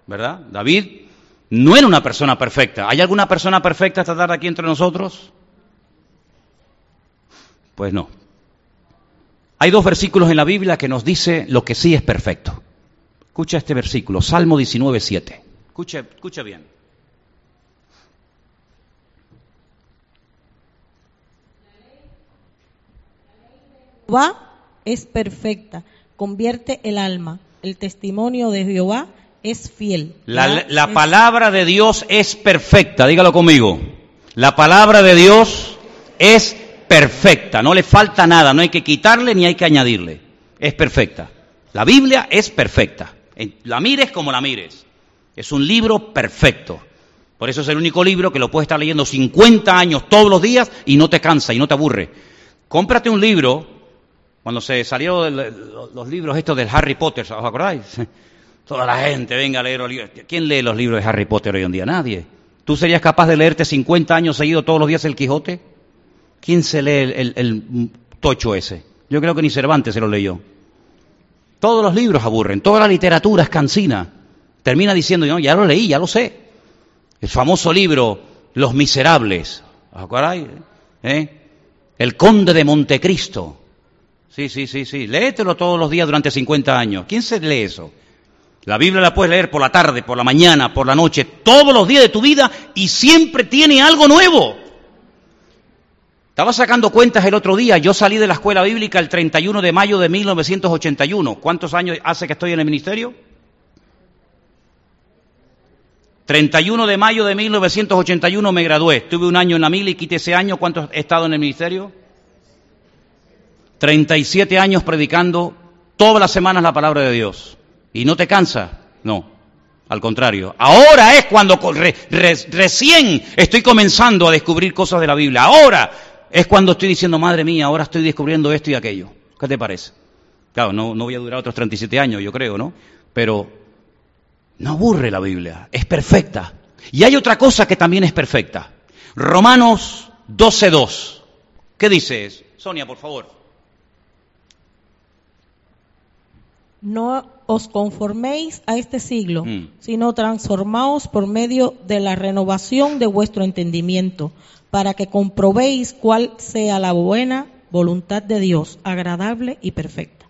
¿verdad? David no era una persona perfecta. ¿Hay alguna persona perfecta esta tarde aquí entre nosotros? Pues no. Hay dos versículos en la Biblia que nos dice lo que sí es perfecto. Escucha este versículo, Salmo 19, 7. Escucha, escucha bien. Jehová es perfecta, convierte el alma. El testimonio de Jehová es fiel. La, palabra de Dios es perfecta, dígalo conmigo. La palabra de Dios es perfecta, no le falta nada, no hay que quitarle ni hay que añadirle. Es perfecta. La Biblia es perfecta. La mires como la mires. Es un libro perfecto. Por eso es el único libro que lo puedes estar leyendo 50 años todos los días y no te cansa y no te aburre. Cómprate un libro Cuando se salieron los libros estos del Harry Potter, ¿os acordáis? Toda la gente venga a leer los libros. ¿Quién lee los libros de Harry Potter hoy en día? Nadie. ¿Tú serías capaz de leerte 50 años seguidos todos los días el Quijote? ¿Quién se lee el, tocho ese? Yo creo que ni Cervantes se lo leyó. Todos los libros aburren, toda la literatura es cansina. Termina diciendo, yo ya lo leí, ya lo sé. El famoso libro Los Miserables. ¿Os acordáis? ¿Eh? El Conde de Montecristo. Sí, sí, sí, sí. Léetelo todos los días durante 50 años. ¿Quién se lee eso? La Biblia la puedes leer por la tarde, por la mañana, por la noche, todos los días de tu vida y siempre tiene algo nuevo. Estaba sacando cuentas el otro día, yo salí de la escuela bíblica el 31 de mayo de 1981. ¿Cuántos años hace que estoy en el ministerio? 31 de mayo de 1981 me gradué. Tuve un año en la mil y quité ese año. ¿Cuánto he estado en el ministerio? 37 años predicando todas las semanas la palabra de Dios. ¿Y no te cansa? No, al contrario. Ahora es cuando recién estoy comenzando a descubrir cosas de la Biblia. Ahora es cuando estoy diciendo, madre mía, ahora estoy descubriendo esto y aquello. ¿Qué te parece? Claro, no, no voy a durar otros 37 años, yo creo, ¿no? Pero no aburre la Biblia, es perfecta. Y hay otra cosa que también es perfecta. Romanos 12.2. ¿Qué dices? Sonia, por favor. No os conforméis a este siglo, mm. sino transformaos por medio de la renovación de vuestro entendimiento, para que comprobéis cuál sea la buena voluntad de Dios, agradable y perfecta.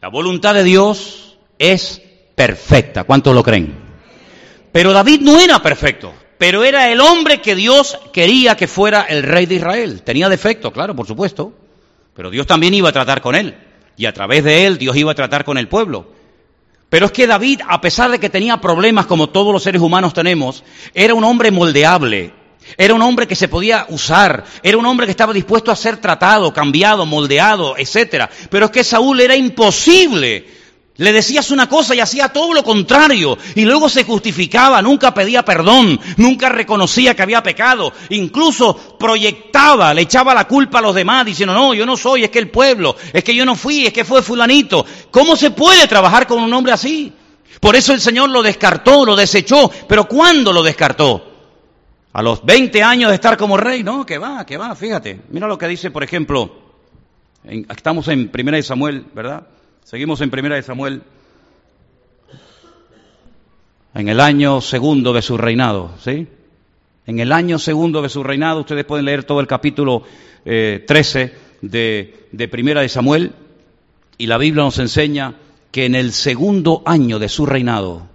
La voluntad de Dios es perfecta. ¿Cuántos lo creen? Pero David no era perfecto, pero era el hombre que Dios quería que fuera el rey de Israel. Tenía defecto, claro, por supuesto, pero Dios también iba a tratar con él y a través de él Dios iba a tratar con el pueblo. Pero es que David, a pesar de que tenía problemas como todos los seres humanos tenemos, era un hombre moldeable, era un hombre que se podía usar, era un hombre que estaba dispuesto a ser tratado, cambiado, moldeado, etcétera. Pero es que Saúl era imposible le decías una cosa y hacía todo lo contrario. Y luego se justificaba, nunca pedía perdón, nunca reconocía que había pecado. Incluso proyectaba, le echaba la culpa a los demás diciendo, no, yo no soy, es que el pueblo, es que yo no fui, es que fue fulanito. ¿Cómo se puede trabajar con un hombre así? Por eso el Señor lo descartó, lo desechó. Pero ¿cuándo lo descartó? A los 20 años de estar como rey, no, que va, que va, fíjate. Mira lo que dice, por ejemplo, estamos en Primera de Samuel, ¿verdad? Seguimos en Primera de Samuel. En el año segundo de su reinado, ¿sí? En el año segundo de su reinado, ustedes pueden leer todo el capítulo 13 eh, de, de Primera de Samuel, y la Biblia nos enseña que en el segundo año de su reinado,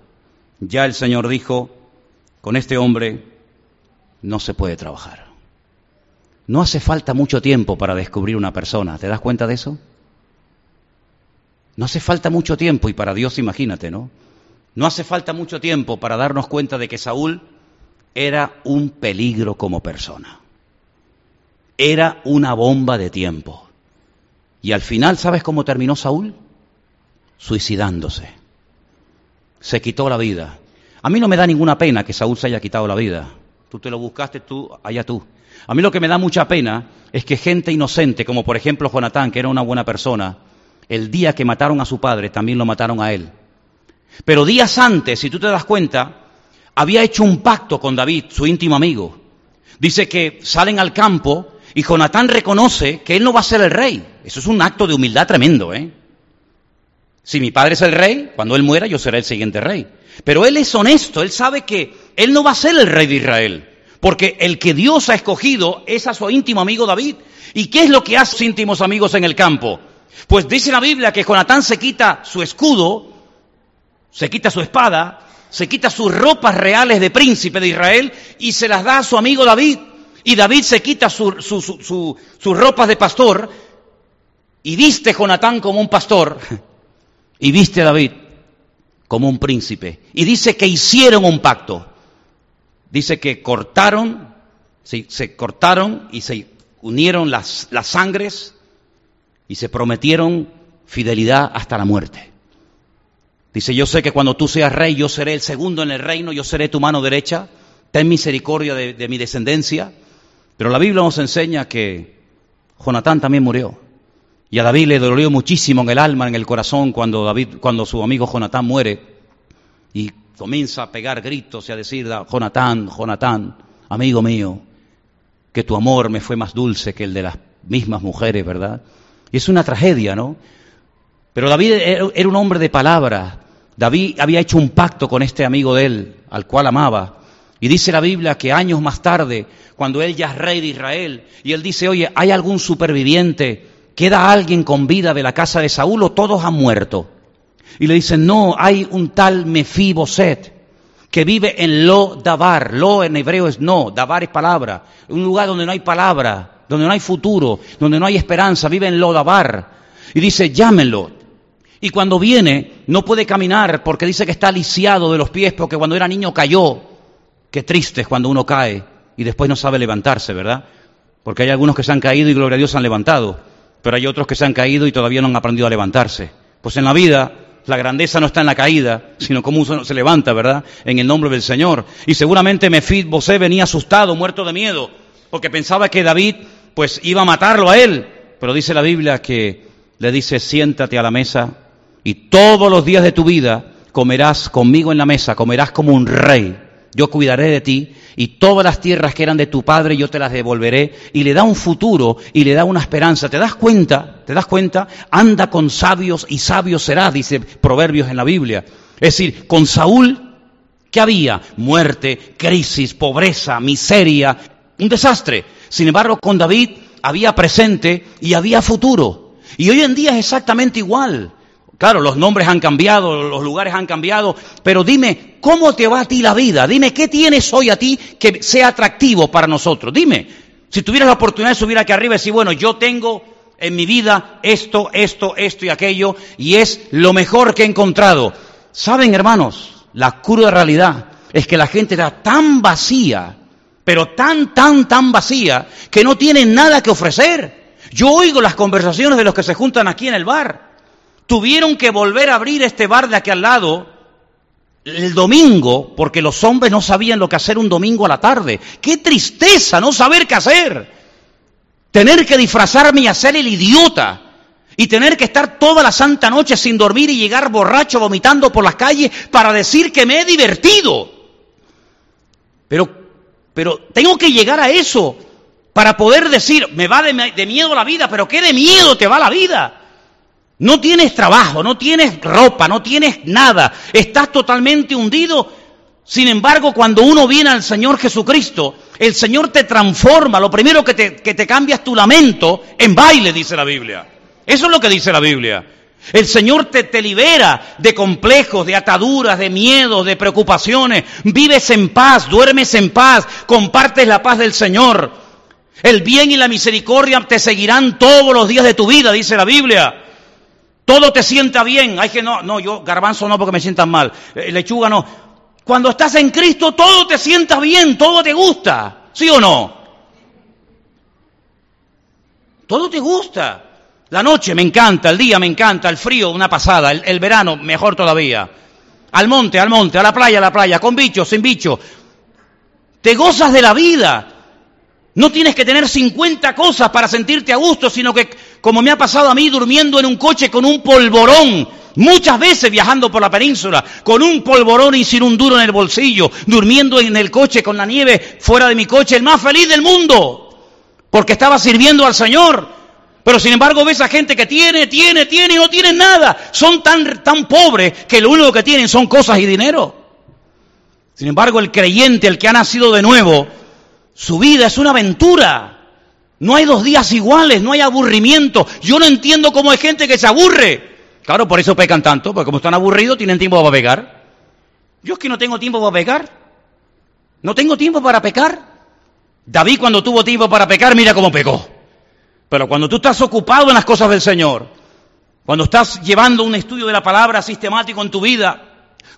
ya el Señor dijo, con este hombre no se puede trabajar. No hace falta mucho tiempo para descubrir una persona, ¿te das cuenta de eso? No hace falta mucho tiempo, y para Dios imagínate, ¿no? No hace falta mucho tiempo para darnos cuenta de que Saúl era un peligro como persona. Era una bomba de tiempo. Y al final, ¿sabes cómo terminó Saúl? Suicidándose. Se quitó la vida. A mí no me da ninguna pena que Saúl se haya quitado la vida. Tú te lo buscaste, tú, allá tú. A mí lo que me da mucha pena es que gente inocente, como por ejemplo Jonatán, que era una buena persona, el día que mataron a su padre, también lo mataron a él. Pero días antes, si tú te das cuenta, había hecho un pacto con David, su íntimo amigo. Dice que salen al campo y Jonatán reconoce que él no va a ser el rey. Eso es un acto de humildad tremendo, ¿eh? Si mi padre es el rey, cuando él muera yo seré el siguiente rey. Pero él es honesto, él sabe que él no va a ser el rey de Israel, porque el que Dios ha escogido es a su íntimo amigo David. ¿Y qué es lo que hace sus íntimos amigos en el campo? Pues dice la Biblia que Jonatán se quita su escudo, se quita su espada, se quita sus ropas reales de príncipe de Israel y se las da a su amigo David. Y David se quita sus ropas de pastor y viste Jonatán como un pastor y viste a David como un príncipe. Y dice que hicieron un pacto. Dice que cortaron, se cortaron y se unieron las sangres y se prometieron fidelidad hasta la muerte. Dice, yo sé que cuando tú seas rey, yo seré el segundo en el reino, yo seré tu mano derecha, ten misericordia de, mi descendencia. Pero la Biblia nos enseña que Jonatán también murió. Y a David le dolió muchísimo en el alma, en el corazón, cuando, David, cuando su amigo Jonatán muere y comienza a pegar gritos y a decir, Jonatán, Jonatán, amigo mío, que tu amor me fue más dulce que el de las mismas mujeres, ¿verdad? Y es una tragedia, ¿no? Pero David era un hombre de palabra. David había hecho un pacto con este amigo de él, al cual amaba. Y dice la Biblia que años más tarde, cuando él ya es rey de Israel, y él dice, oye, ¿hay algún superviviente ¿Queda alguien con vida de la casa de Saúl o todos han muerto? Y le dicen, no, hay un tal Mefiboset que vive en Lo Dabar. Lo en hebreo es no, Dabar es palabra. Un lugar donde no hay palabra, donde no hay futuro, donde no hay esperanza, vive en Lo Dabar. Y dice, llámenlo. Y cuando viene, no puede caminar porque dice que está lisiado de los pies porque cuando era niño cayó. Qué triste es cuando uno cae y después no sabe levantarse, ¿verdad? Porque hay algunos que se han caído y gloria a Dios se han levantado pero hay otros que se han caído y todavía no han aprendido a levantarse. Pues en la vida la grandeza no está en la caída, sino cómo uno se levanta, ¿verdad? En el nombre del Señor. Y seguramente Mefid Bosé venía asustado, muerto de miedo, porque pensaba que David pues iba a matarlo a él. Pero dice la Biblia que le dice, siéntate a la mesa y todos los días de tu vida comerás conmigo en la mesa, comerás como un rey. Yo cuidaré de ti y todas las tierras que eran de tu padre yo te las devolveré y le da un futuro y le da una esperanza. ¿Te das cuenta? ¿Te das cuenta? Anda con sabios y sabios serás, dice Proverbios en la Biblia. Es decir, con Saúl, ¿qué había? Muerte, crisis, pobreza, miseria, un desastre. Sin embargo, con David había presente y había futuro. Y hoy en día es exactamente igual. Claro, los nombres han cambiado, los lugares han cambiado, pero dime, ¿cómo te va a ti la vida? Dime, ¿qué tienes hoy a ti que sea atractivo para nosotros? Dime, si tuvieras la oportunidad de subir aquí arriba y decir, bueno, yo tengo en mi vida esto, esto, esto y aquello, y es lo mejor que he encontrado. ¿Saben, hermanos? La cruda realidad es que la gente era tan vacía, pero tan, tan, tan vacía, que no tienen nada que ofrecer. Yo oigo las conversaciones de los que se juntan aquí en el bar. Tuvieron que volver a abrir este bar de aquí al lado el domingo porque los hombres no sabían lo que hacer un domingo a la tarde. ¡Qué tristeza no saber qué hacer! Tener que disfrazarme y hacer el idiota. Y tener que estar toda la santa noche sin dormir y llegar borracho vomitando por las calles para decir que me he divertido. Pero, pero tengo que llegar a eso para poder decir, me va de, miedo la vida, pero ¿qué de miedo te va la vida? No tienes trabajo, no tienes ropa, no tienes nada, estás totalmente hundido. Sin embargo, cuando uno viene al Señor Jesucristo, el Señor te transforma. Lo primero que te, que te cambia es tu lamento en baile, dice la Biblia. Eso es lo que dice la Biblia. El Señor te, te, libera de complejos, de ataduras, de miedos, de preocupaciones. Vives en paz, duermes en paz, compartes la paz del Señor. El bien y la misericordia te seguirán todos los días de tu vida, dice la Biblia. Todo te sienta bien. Hay que no, no, yo garbanzo no porque me sientan mal. Eh, lechuga no. Cuando estás en Cristo todo te sienta bien, todo te gusta. ¿Sí o no? Todo te gusta. La noche me encanta, el día me encanta, el frío una pasada, el, verano mejor todavía. Al monte, al monte, a la playa, a la playa, con bichos, sin bichos. Te gozas de la vida. No tienes que tener 50 cosas para sentirte a gusto, sino que, como me ha pasado a mí, durmiendo en un coche con un polvorón, muchas veces viajando por la península, con un polvorón y sin un duro en el bolsillo, durmiendo en el coche con la nieve fuera de mi coche, el más feliz del mundo, porque estaba sirviendo al Señor. Pero sin embargo ves a gente que tiene, tiene, tiene y no tiene nada. Son tan, tan pobres que lo único que tienen son cosas y dinero. Sin embargo, el creyente, el que ha nacido de nuevo, su vida es una aventura. No hay dos días iguales, no hay aburrimiento. Yo no entiendo cómo hay gente que se aburre. Claro, por eso pecan tanto, porque como están aburridos tienen tiempo para pecar. Yo es que no tengo tiempo para pecar. No tengo tiempo para pecar. David cuando tuvo tiempo para pecar, mira cómo pecó. Pero cuando tú estás ocupado en las cosas del Señor, cuando estás llevando un estudio de la palabra sistemático en tu vida,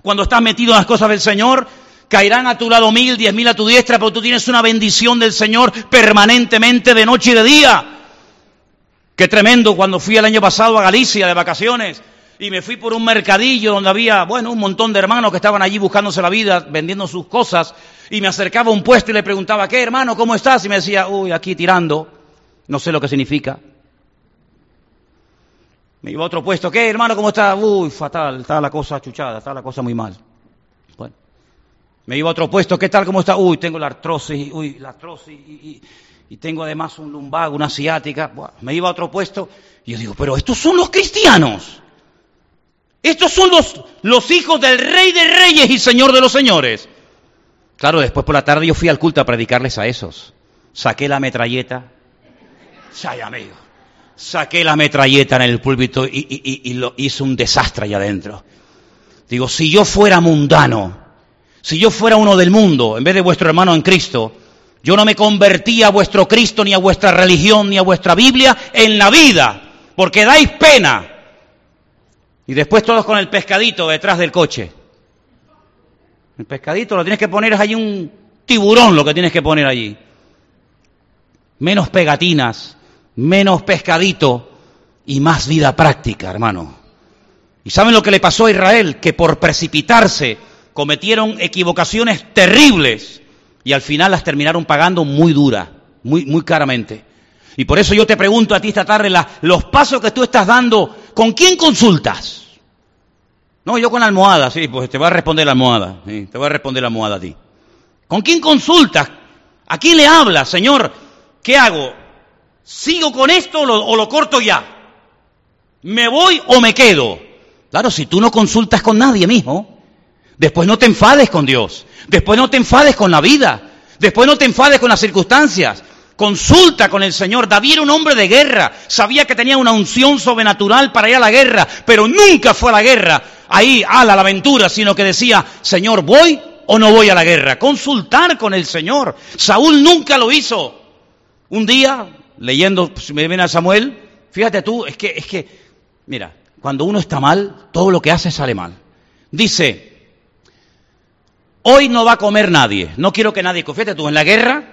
cuando estás metido en las cosas del Señor, Caerán a tu lado mil, diez mil a tu diestra, pero tú tienes una bendición del Señor permanentemente de noche y de día. Qué tremendo cuando fui el año pasado a Galicia de vacaciones y me fui por un mercadillo donde había, bueno, un montón de hermanos que estaban allí buscándose la vida, vendiendo sus cosas, y me acercaba a un puesto y le preguntaba, ¿qué hermano, cómo estás? Y me decía, uy, aquí tirando, no sé lo que significa. Me iba a otro puesto. ¿Qué, hermano? ¿Cómo está? Uy, fatal. Está la cosa chuchada. Está la cosa muy mal. Bueno. Me iba a otro puesto. ¿Qué tal? ¿Cómo está? Uy, tengo la artrosis. Uy, la artrosis. Y, tengo además un lumbago, una ciática. me iba a otro puesto. Y yo digo, pero estos son los cristianos. Estos son los, los hijos del rey de reyes y señor de los señores. Claro, después por la tarde yo fui al culto a predicarles a esos. Saqué la metralleta. ¡Say, amigo! saqué la metralleta en el púlpito y, lo hice un desastre allá adentro. Digo, si yo fuera mundano, si yo fuera uno del mundo, en vez de vuestro hermano en Cristo, yo no me convertía a vuestro Cristo, ni a vuestra religión, ni a vuestra Biblia en la vida, porque dais pena. Y después todos con el pescadito detrás del coche. El pescadito lo tienes que poner allí un tiburón, lo que tienes que poner allí. Menos pegatinas, menos pescadito y más vida práctica, hermano. ¿Y saben lo que le pasó a Israel? Que por precipitarse cometieron equivocaciones terribles y al final las terminaron pagando muy dura, muy, muy caramente. Y por eso yo te pregunto a ti esta tarde, los pasos que tú estás dando, ¿con quién consultas? No, yo con la almohada, sí, pues te voy a responder la almohada, te voy a responder la almohada a ti. ¿Con quién consultas? ¿A quién le hablas, Señor? ¿Qué hago? ¿Sigo con esto o lo, corto ya? ¿Me voy o me quedo? Claro, si tú no consultas con nadie, mijo, después no te enfades con Dios, después no te enfades con la vida, después no te enfades con las circunstancias. Consulta con el Señor. David era un hombre de guerra, sabía que tenía una unción sobrenatural para ir a la guerra, pero nunca fue a la guerra, ahí, a la aventura, sino que decía, Señor, ¿voy o no voy a la guerra? Consultar con el Señor. Saúl nunca lo hizo. Un día leyendo, si me viene a Samuel, fíjate tú, es que, es que, mira, cuando uno está mal, todo lo que hace sale mal. Dice, hoy no va a comer nadie, no quiero que nadie, fíjate tú, en la guerra,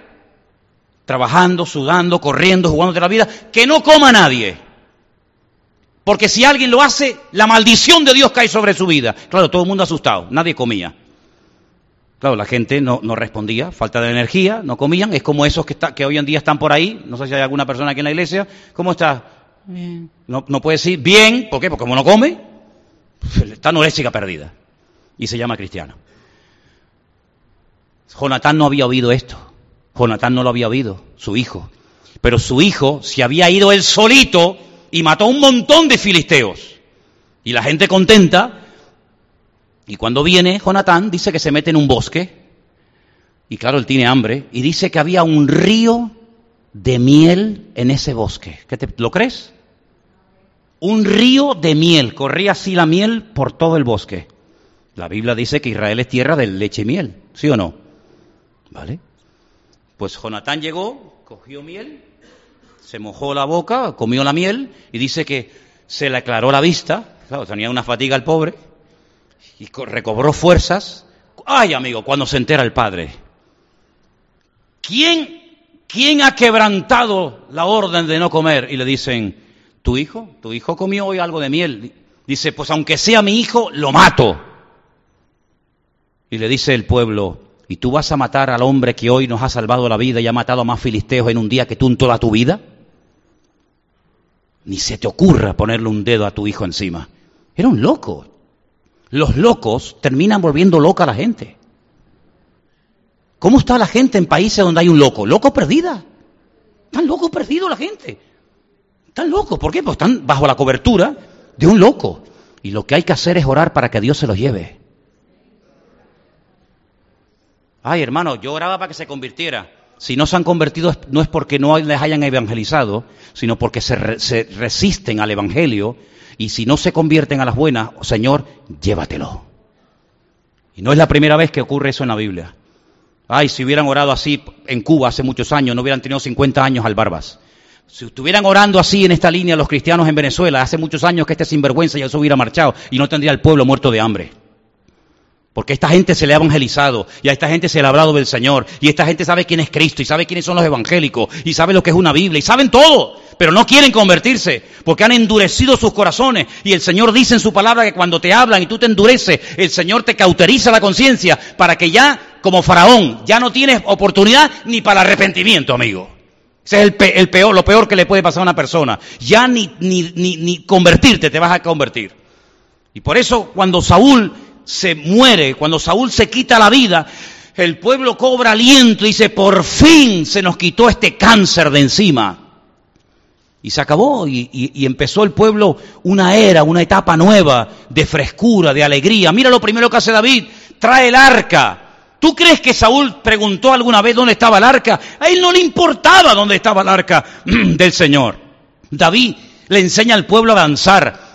trabajando, sudando, corriendo, jugando de la vida, que no coma nadie. Porque si alguien lo hace, la maldición de Dios cae sobre su vida. Claro, todo el mundo asustado, nadie comía. Claro, la gente no, respondía, falta de energía, no comían. Es como esos que, está, que hoy en día están por ahí. No sé si hay alguna persona aquí en la iglesia. ¿Cómo está? Bien. No, no puede decir bien, ¿por qué? Porque como no come, está anoréxica perdida. Y se llama cristiano. Jonatán no había oído esto. Jonatán no lo había oído, su hijo. Pero su hijo se había ido él solito y mató a un montón de filisteos. Y la gente contenta y cuando viene Jonatán, dice que se mete en un bosque, y claro, él tiene hambre, y dice que había un río de miel en ese bosque. ¿Qué te, ¿Lo crees? Un río de miel, corría así la miel por todo el bosque. La Biblia dice que Israel es tierra de leche y miel, ¿sí o no? ¿Vale? Pues Jonatán llegó, cogió miel, se mojó la boca, comió la miel y dice que se le aclaró la vista, claro, tenía una fatiga el pobre, y recobró fuerzas. Ay, amigo, cuando se entera el padre. ¿Quién, ¿Quién ha quebrantado la orden de no comer? Y le dicen, tu hijo, tu hijo comió hoy algo de miel. Dice, pues aunque sea mi hijo, lo mato. Y le dice el pueblo, ¿y tú vas a matar al hombre que hoy nos ha salvado la vida y ha matado a más filisteos en un día que tú en toda tu vida? Ni se te ocurra ponerle un dedo a tu hijo encima. Era un loco. Los locos terminan volviendo loca a la gente. ¿Cómo está la gente en países donde hay un loco? Loco perdida. Están locos perdidos la gente. Están locos. ¿Por qué? Pues están bajo la cobertura de un loco. Y lo que hay que hacer es orar para que Dios se los lleve. Ay, hermano, yo oraba para que se convirtiera. Si no se han convertido no es porque no les hayan evangelizado, sino porque se, se resisten al Evangelio y si no se convierten a las buenas, Señor, llévatelo. Y no es la primera vez que ocurre eso en la Biblia. Ay, si hubieran orado así en Cuba hace muchos años, no hubieran tenido 50 años al barbas. Si estuvieran orando así en esta línea los cristianos en Venezuela, hace muchos años que este sinvergüenza ya se hubiera marchado y no tendría el pueblo muerto de hambre. Porque esta gente se le ha evangelizado y a esta gente se le ha hablado del Señor y esta gente sabe quién es Cristo y sabe quiénes son los evangélicos y sabe lo que es una Biblia y saben todo, pero no quieren convertirse porque han endurecido sus corazones y el Señor dice en su palabra que cuando te hablan y tú te endureces, el Señor te cauteriza la conciencia para que ya, como faraón, ya no tienes oportunidad ni para arrepentimiento, amigo. Ese es el, peor, lo peor que le puede pasar a una persona. Ya ni, ni, ni convertirte te vas a convertir. Y por eso cuando Saúl se muere, cuando Saúl se quita la vida, el pueblo cobra aliento y dice, por fin se nos quitó este cáncer de encima. Y se acabó y, empezó el pueblo una era, una etapa nueva de frescura, de alegría. Mira lo primero que hace David, trae el arca. ¿Tú crees que Saúl preguntó alguna vez dónde estaba el arca? A él no le importaba dónde estaba el arca del Señor. David le enseña al pueblo a danzar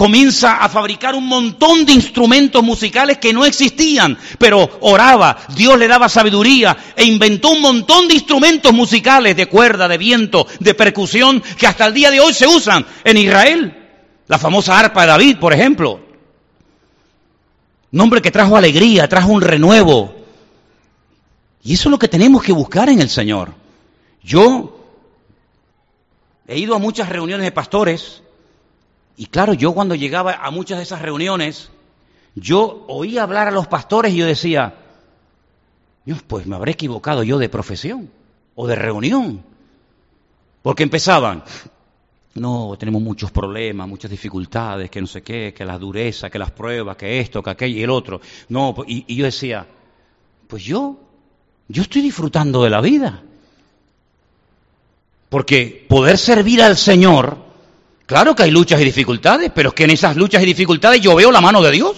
comienza a fabricar un montón de instrumentos musicales que no existían, pero oraba, Dios le daba sabiduría e inventó un montón de instrumentos musicales de cuerda, de viento, de percusión, que hasta el día de hoy se usan en Israel. La famosa arpa de David, por ejemplo. Nombre que trajo alegría, trajo un renuevo. Y eso es lo que tenemos que buscar en el Señor. Yo he ido a muchas reuniones de pastores y claro, yo cuando llegaba a muchas de esas reuniones, yo oía hablar a los pastores y yo decía, Dios, pues me habré equivocado yo de profesión o de reunión. Porque empezaban, no, tenemos muchos problemas, muchas dificultades, que no sé qué, que la dureza, que las pruebas, que esto, que aquello y el otro. No, y, y yo decía, pues yo, yo estoy disfrutando de la vida. Porque poder servir al Señor Claro que hay luchas y dificultades, pero es que en esas luchas y dificultades yo veo la mano de Dios.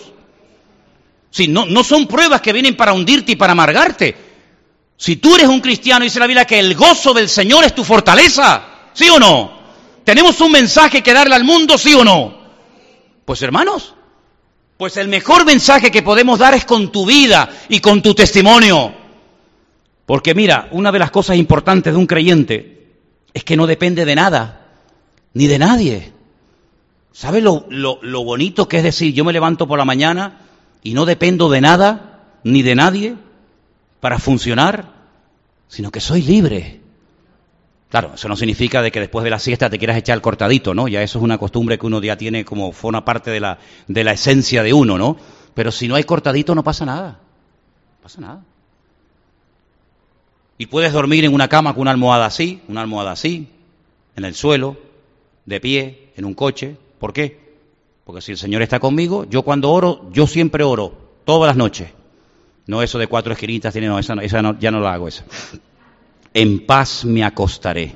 Si no, no son pruebas que vienen para hundirte y para amargarte. Si tú eres un cristiano, dice la Biblia que el gozo del Señor es tu fortaleza, ¿sí o no? ¿Tenemos un mensaje que darle al mundo, sí o no? Pues hermanos, pues el mejor mensaje que podemos dar es con tu vida y con tu testimonio. Porque mira, una de las cosas importantes de un creyente es que no depende de nada ni de nadie. ¿Sabe lo, lo, bonito que es decir, yo me levanto por la mañana y no dependo de nada, ni de nadie, para funcionar, sino que soy libre? Claro, eso no significa de que después de la siesta te quieras echar el cortadito, ¿no? Ya eso es una costumbre que uno ya tiene como forma parte de la, de la esencia de uno, ¿no? Pero si no hay cortadito no pasa nada. No pasa nada. Y puedes dormir en una cama con una almohada así, una almohada así, en el suelo, de pie, en un coche. ¿Por qué? Porque si el Señor está conmigo, yo cuando oro, yo siempre oro, todas las noches. No eso de cuatro esquinitas, tiene, no, esa, esa ya no la hago esa. En paz me acostaré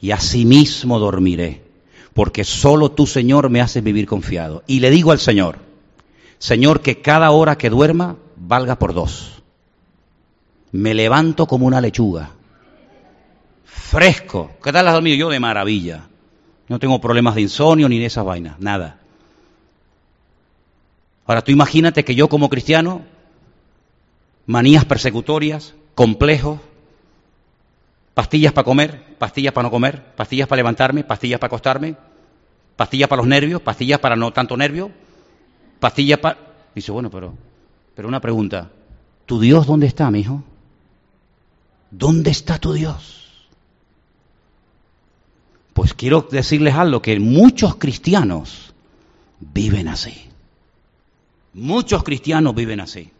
y asimismo dormiré, porque solo tú, Señor, me haces vivir confiado. Y le digo al Señor, Señor, que cada hora que duerma valga por dos. Me levanto como una lechuga, fresco. ¿Qué tal has dormido? Yo de maravilla. No tengo problemas de insomnio ni de esas vainas, nada. Ahora tú imagínate que yo como cristiano, manías persecutorias, complejos, pastillas para comer, pastillas para no comer, pastillas para levantarme, pastillas para acostarme, pastillas para los nervios, pastillas para no tanto nervio, pastillas para... Dice, bueno, pero, pero una pregunta, ¿tu Dios dónde está, mi hijo? ¿Dónde está tu Dios? Pues quiero decirles algo, que muchos cristianos viven así. Muchos cristianos viven así.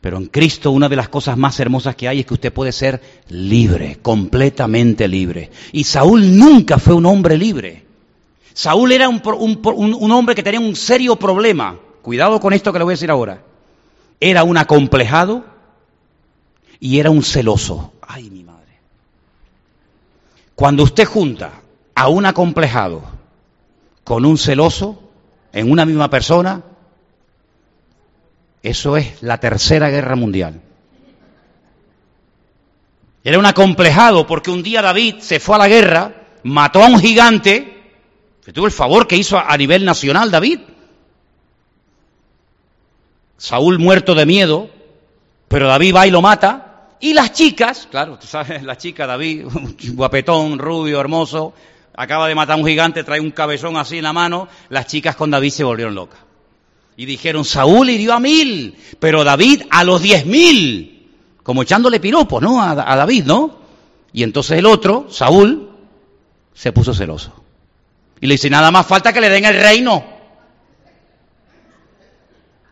Pero en Cristo una de las cosas más hermosas que hay es que usted puede ser libre, completamente libre. Y Saúl nunca fue un hombre libre. Saúl era un, hombre que tenía un serio problema. Cuidado con esto que le voy a decir ahora. Era un acomplejado y era un celoso. Ay, mi cuando usted junta a un acomplejado con un celoso en una misma persona, eso es la tercera guerra mundial. Era un acomplejado porque un día David se fue a la guerra, mató a un gigante, que tuvo el favor que hizo a nivel nacional David. Saúl muerto de miedo, pero David va y lo mata, y las chicas, claro, tú sabes, la chica David, guapetón, rubio, hermoso, acaba de matar a un gigante, trae un cabezón así en la mano, las chicas con David se volvieron locas. Y dijeron, Saúl hirió a mil, pero David a los diez mil, como echándole piropos, ¿no? A, David, ¿no? Y entonces el otro, Saúl, se puso celoso. Y le dice, nada más falta que le den el reino.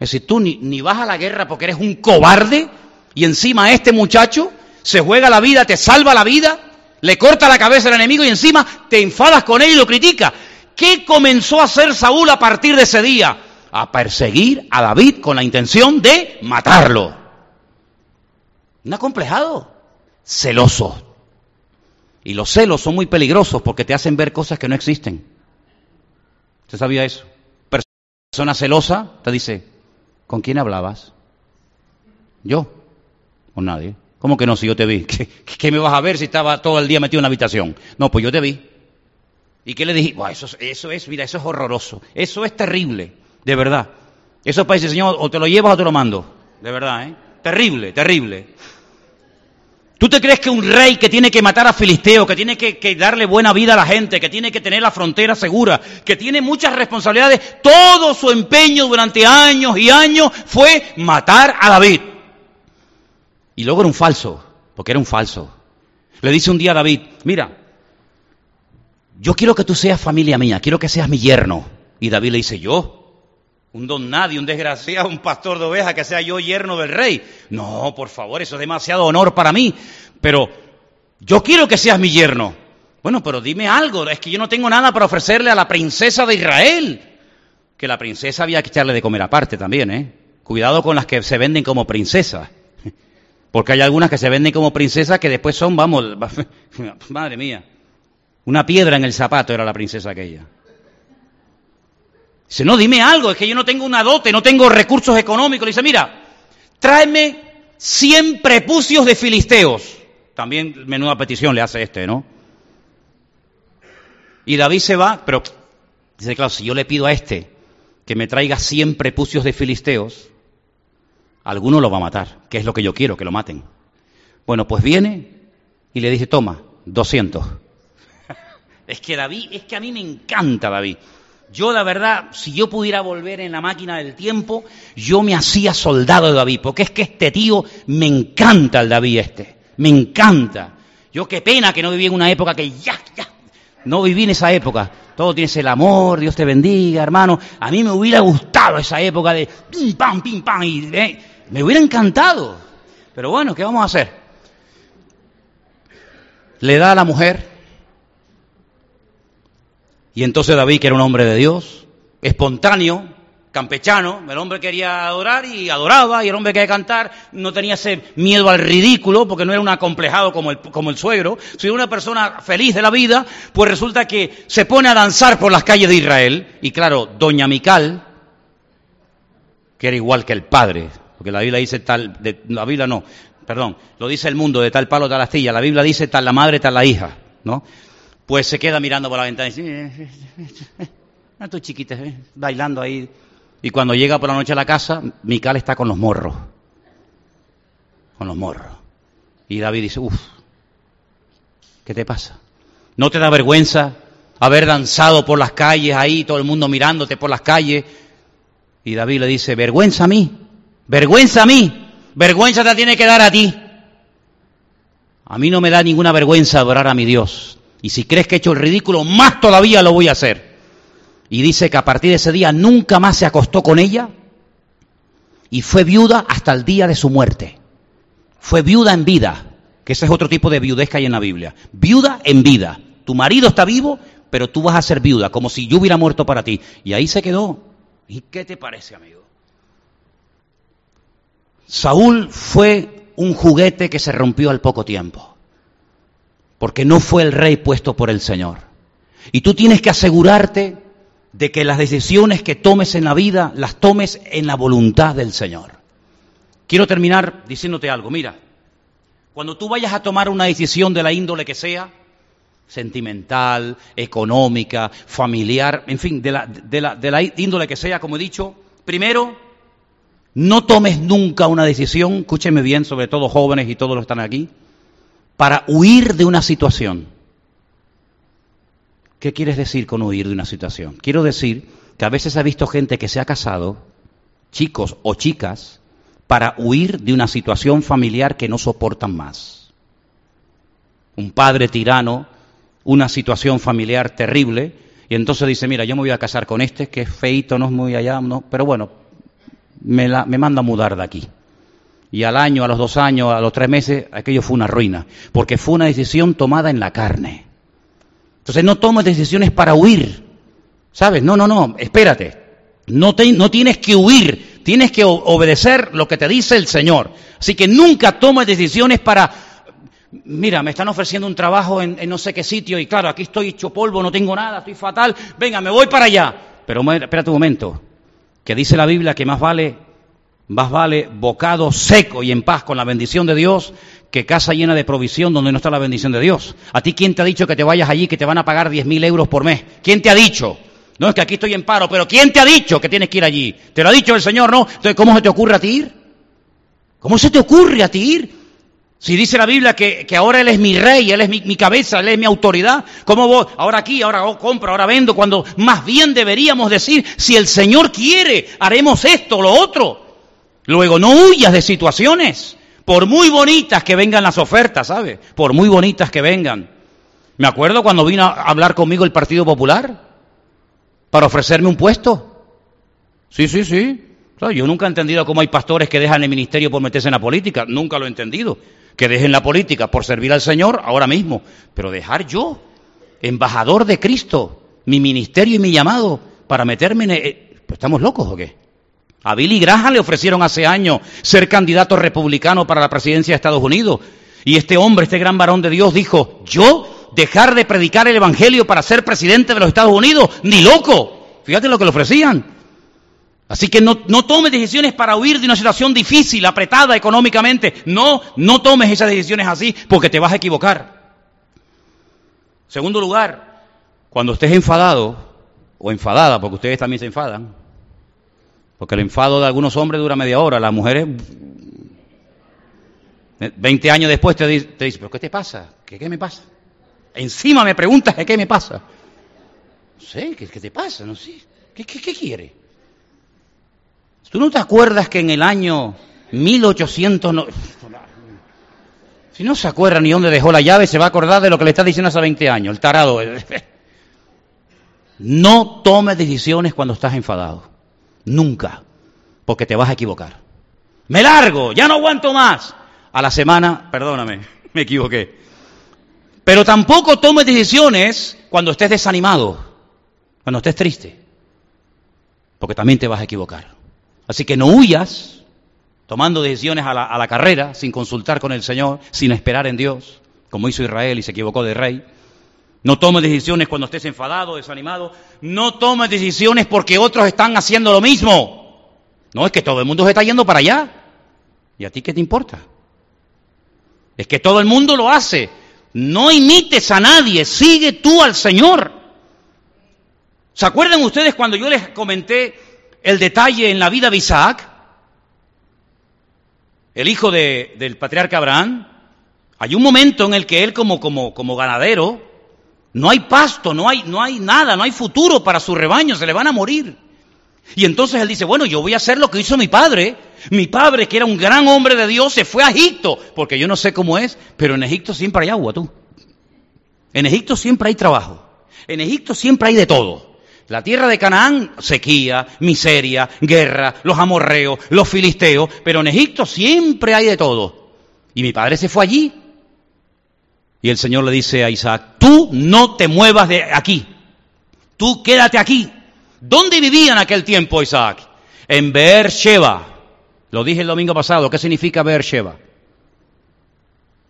Es decir, tú ni, ni vas a la guerra porque eres un cobarde, y encima este muchacho se juega la vida, te salva la vida, le corta la cabeza al enemigo y encima te enfadas con él y lo critica. ¿Qué comenzó a hacer Saúl a partir de ese día? A perseguir a David con la intención de matarlo. Un acomplejado, celoso. Y los celos son muy peligrosos porque te hacen ver cosas que no existen. ¿Usted sabía eso? Persona celosa te dice, ¿con quién hablabas? Yo. Con nadie. ¿Cómo que no si yo te vi? ¿Qué, me vas a ver si estaba todo el día metido en la habitación? No, pues yo te vi. ¿Y qué le dije? eso, eso es, mira, eso es horroroso. Eso es terrible, de verdad. Eso para decir, Señor, o te lo llevas o te lo mando. De verdad, ¿eh? Terrible, terrible. ¿Tú te crees que un rey que tiene que matar a Filisteo, que tiene que, darle buena vida a la gente, que tiene que tener la frontera segura, que tiene muchas responsabilidades, todo su empeño durante años y años fue matar a David? Y luego era un falso, porque era un falso. Le dice un día a David, mira, yo quiero que tú seas familia mía, quiero que seas mi yerno. Y David le dice, yo, un don nadie, un desgraciado, un pastor de ovejas, que sea yo yerno del rey. No, por favor, eso es demasiado honor para mí. Pero yo quiero que seas mi yerno. Bueno, pero dime algo, es que yo no tengo nada para ofrecerle a la princesa de Israel. Que la princesa había que echarle de comer aparte también, ¿eh? Cuidado con las que se venden como princesas. Porque hay algunas que se venden como princesas que después son, vamos, madre mía, una piedra en el zapato era la princesa aquella. Dice, no, dime algo, es que yo no tengo una dote, no tengo recursos económicos. Le dice, mira, tráeme 100 prepucios de filisteos. También menuda petición le hace este, ¿no? Y David se va, pero dice, claro, si yo le pido a este que me traiga 100 prepucios de filisteos, alguno lo va a matar, que es lo que yo quiero, que lo maten. Bueno, pues viene y le dice, toma, 200. es que David, es que a mí me encanta David. Yo, la verdad, si yo pudiera volver en la máquina del tiempo, yo me hacía soldado de David, porque es que este tío me encanta el David este, me encanta. Yo qué pena que no viví en una época que ya, ya, no viví en esa época. Todo tienes el amor, Dios te bendiga, hermano. A mí me hubiera gustado esa época de pim, pam, pim, pam, y eh, me hubiera encantado. Pero bueno, ¿qué vamos a hacer? Le da a la mujer y entonces David, que era un hombre de Dios, espontáneo, campechano, el hombre quería adorar y adoraba, y el hombre quería cantar, no tenía ese miedo al ridículo, porque no era un acomplejado como el, como el suegro, sino una persona feliz de la vida, pues resulta que se pone a danzar por las calles de Israel, y claro, doña Mical, que era igual que el padre, porque la Biblia dice tal, de, la Biblia no, perdón, lo dice el mundo de tal palo, tal astilla, la Biblia dice tal la madre, tal la hija, ¿no? pues se queda mirando por la ventana y dice, a tu chiquita, bailando ahí. Y cuando llega por la noche a la casa, Mical está con los morros. Con los morros. Y David dice, uff, ¿qué te pasa? ¿No te da vergüenza haber danzado por las calles ahí, todo el mundo mirándote por las calles? Y David le dice, vergüenza a mí, vergüenza a mí, vergüenza te tiene que dar a ti. A mí no me da ninguna vergüenza adorar a mi Dios. Y si crees que he hecho el ridículo, más todavía lo voy a hacer. Y dice que a partir de ese día nunca más se acostó con ella y fue viuda hasta el día de su muerte. Fue viuda en vida, que ese es otro tipo de viudez que hay en la Biblia. Viuda en vida. Tu marido está vivo, pero tú vas a ser viuda, como si yo hubiera muerto para ti. Y ahí se quedó. ¿Y qué te parece, amigo? Saúl fue un juguete que se rompió al poco tiempo porque no fue el rey puesto por el Señor. Y tú tienes que asegurarte de que las decisiones que tomes en la vida las tomes en la voluntad del Señor. Quiero terminar diciéndote algo. Mira, cuando tú vayas a tomar una decisión de la índole que sea, sentimental, económica, familiar, en fin, de la, de la, índole que sea, como he dicho, primero, no tomes nunca una decisión, escúcheme bien, sobre todo jóvenes y todos los que están aquí, para huir de una situación. ¿Qué quieres decir con huir de una situación? Quiero decir que a veces ha visto gente que se ha casado, chicos o chicas, para huir de una situación familiar que no soportan más. Un padre tirano, una situación familiar terrible, y entonces dice, mira, yo me voy a casar con este, que es feito, no es muy allá, no, pero bueno, me, la, me manda a mudar de aquí. y al año, a los dos años, a los tres meses, aquello fue una ruina, porque fue una decisión tomada en la carne. Entonces no tomes decisiones para huir, ¿sabes? No, no, no, espérate. No, no tienes que huir, tienes que obedecer lo que te dice el Señor. Así que nunca tomes decisiones para, mira, me están ofreciendo un trabajo en, no sé qué sitio y claro, aquí estoy hecho polvo, no tengo nada, estoy fatal, venga, me voy para allá. Pero espérate un momento, que dice la Biblia que más vale más vale bocado seco y en paz con la bendición de Dios que casa llena de provisión donde no está la bendición de Dios. ¿A ti quién te ha dicho que te vayas allí, que te van a pagar diez mil euros por mes? ¿Quién te ha dicho? No es que aquí estoy en paro, pero ¿quién te ha dicho que tienes que ir allí? ¿Te lo ha dicho el Señor? No. Entonces, ¿cómo se te ocurre a ti ir? ¿Cómo se te ocurre a ti ir? Si dice la Biblia que, ahora Él es mi rey, Él es mi, cabeza, Él es mi autoridad, ¿cómo voy? Ahora aquí, ahora compro, ahora vendo, cuando más bien deberíamos decir, si el Señor quiere, haremos esto lo otro. Luego, no huyas de situaciones, por muy bonitas que vengan las ofertas, ¿sabes? Por muy bonitas que vengan. Me acuerdo cuando vino a hablar conmigo el Partido Popular para ofrecerme un puesto. Sí, sí, sí. yo nunca he entendido cómo hay pastores que dejan el ministerio por meterse en la política. Nunca lo he entendido. Que dejen la política por servir al Señor ahora mismo. Pero dejar yo, embajador de Cristo, mi ministerio y mi llamado, para meterme en... Eh, ¿Estamos locos o qué? A Billy Graham le ofrecieron hace años ser candidato republicano para la presidencia de Estados Unidos. Y este hombre, este gran varón de Dios, dijo, yo dejar de predicar el Evangelio para ser presidente de los Estados Unidos, ni loco. Fíjate lo que le ofrecían. Así que no, no tomes decisiones para huir de una situación difícil, apretada económicamente. No, no tomes esas decisiones así porque te vas a equivocar. Segundo lugar, cuando estés enfadado o enfadada, porque ustedes también se enfadan, porque el enfado de algunos hombres dura media hora, las mujeres 20 años después te, dice, ¿pero qué te pasa? ¿Qué, ¿Qué, me pasa? Encima me preguntas qué me pasa. No sé, ¿qué, te pasa? No sé. ¿Qué, qué, qué quiere? ¿Tú no te acuerdas que en el año 1800... Si no se acuerda ni dónde dejó la llave, se va a acordar de lo que le está diciendo hace 20 años, el tarado. No tomes decisiones cuando estás enfadado. Nunca, porque te vas a equivocar. Me largo, ya no aguanto más. A la semana, perdóname, me equivoqué. Pero tampoco tomes decisiones cuando estés desanimado, cuando estés triste, porque también te vas a equivocar. Así que no huyas tomando decisiones a la, carrera, sin consultar con el Señor, sin esperar en Dios, como hizo Israel y se equivocó de rey. No tomes decisiones cuando estés enfadado, desanimado. No tomes decisiones porque otros están haciendo lo mismo. No, es que todo el mundo se está yendo para allá. ¿Y a ti qué te importa? Es que todo el mundo lo hace. No imites a nadie, sigue tú al Señor. ¿Se acuerdan ustedes cuando yo les comenté el detalle en la vida de Isaac? El hijo del patriarca Abraham. Hay un momento en el que él como, como, ganadero no hay pasto, no hay, no hay nada, no hay futuro para su rebaño, se le van a morir. Y entonces él dice, bueno, yo voy a hacer lo que hizo mi padre. Mi padre, que era un gran hombre de Dios, se fue a Egipto, porque yo no sé cómo es, pero en Egipto siempre hay agua, tú. En Egipto siempre hay trabajo. En Egipto siempre hay de todo. La tierra de Canaán, sequía, miseria, guerra, los amorreos, los filisteos, pero en Egipto siempre hay de todo. Y mi padre se fue allí y el Señor le dice a Isaac, tú no te muevas de aquí, tú quédate aquí. ¿Dónde vivía en aquel tiempo Isaac? En Beersheba. Lo dije el domingo pasado, ¿qué significa Beersheba?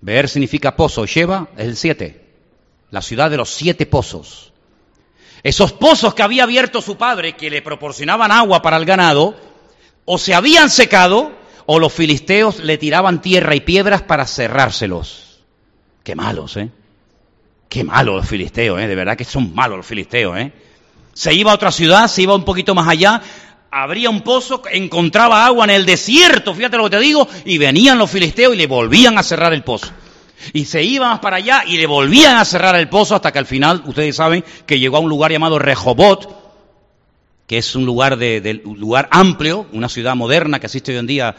Beer significa pozo, Sheba es el siete, la ciudad de los siete pozos. Esos pozos que había abierto su padre, que le proporcionaban agua para el ganado, o se habían secado, o los filisteos le tiraban tierra y piedras para cerrárselos. Qué malos, ¿eh? Qué malos los filisteos, ¿eh? De verdad que son malos los filisteos, ¿eh? Se iba a otra ciudad, se iba un poquito más allá, abría un pozo, encontraba agua en el desierto, fíjate lo que te digo, y venían los filisteos y le volvían a cerrar el pozo. Y se iban para allá y le volvían a cerrar el pozo hasta que al final, ustedes saben, que llegó a un lugar llamado Rehobot, que es un lugar, de, lugar amplio, una ciudad moderna que existe hoy en día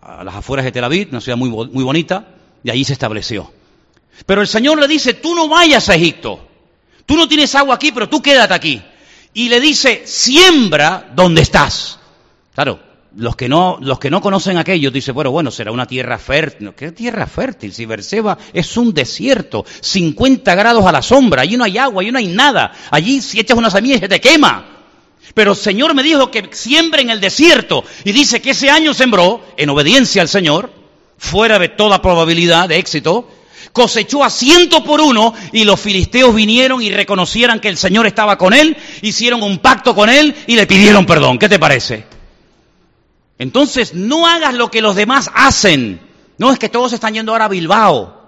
a, las afueras de Tel Aviv, una ciudad muy, muy bonita, y allí se estableció. Pero el Señor le dice, tú no vayas a Egipto. Tú no tienes agua aquí, pero tú quédate aquí. Y le dice, siembra donde estás. Claro, los que no, los que no conocen aquello dicen, bueno, bueno, será una tierra fértil. ¿Qué tierra fértil? Si Berseba es un desierto, 50 grados a la sombra, allí no hay agua, allí no hay nada. Allí si echas una semilla se te quema. Pero el Señor me dijo que siembre en el desierto. Y dice que ese año sembró, en obediencia al Señor, fuera de toda probabilidad de éxito, cosechó a ciento por uno y los filisteos vinieron y reconocieran que el Señor estaba con él, hicieron un pacto con él y le pidieron perdón. ¿Qué te parece? Entonces no hagas lo que los demás hacen. No es que todos están yendo ahora a Bilbao,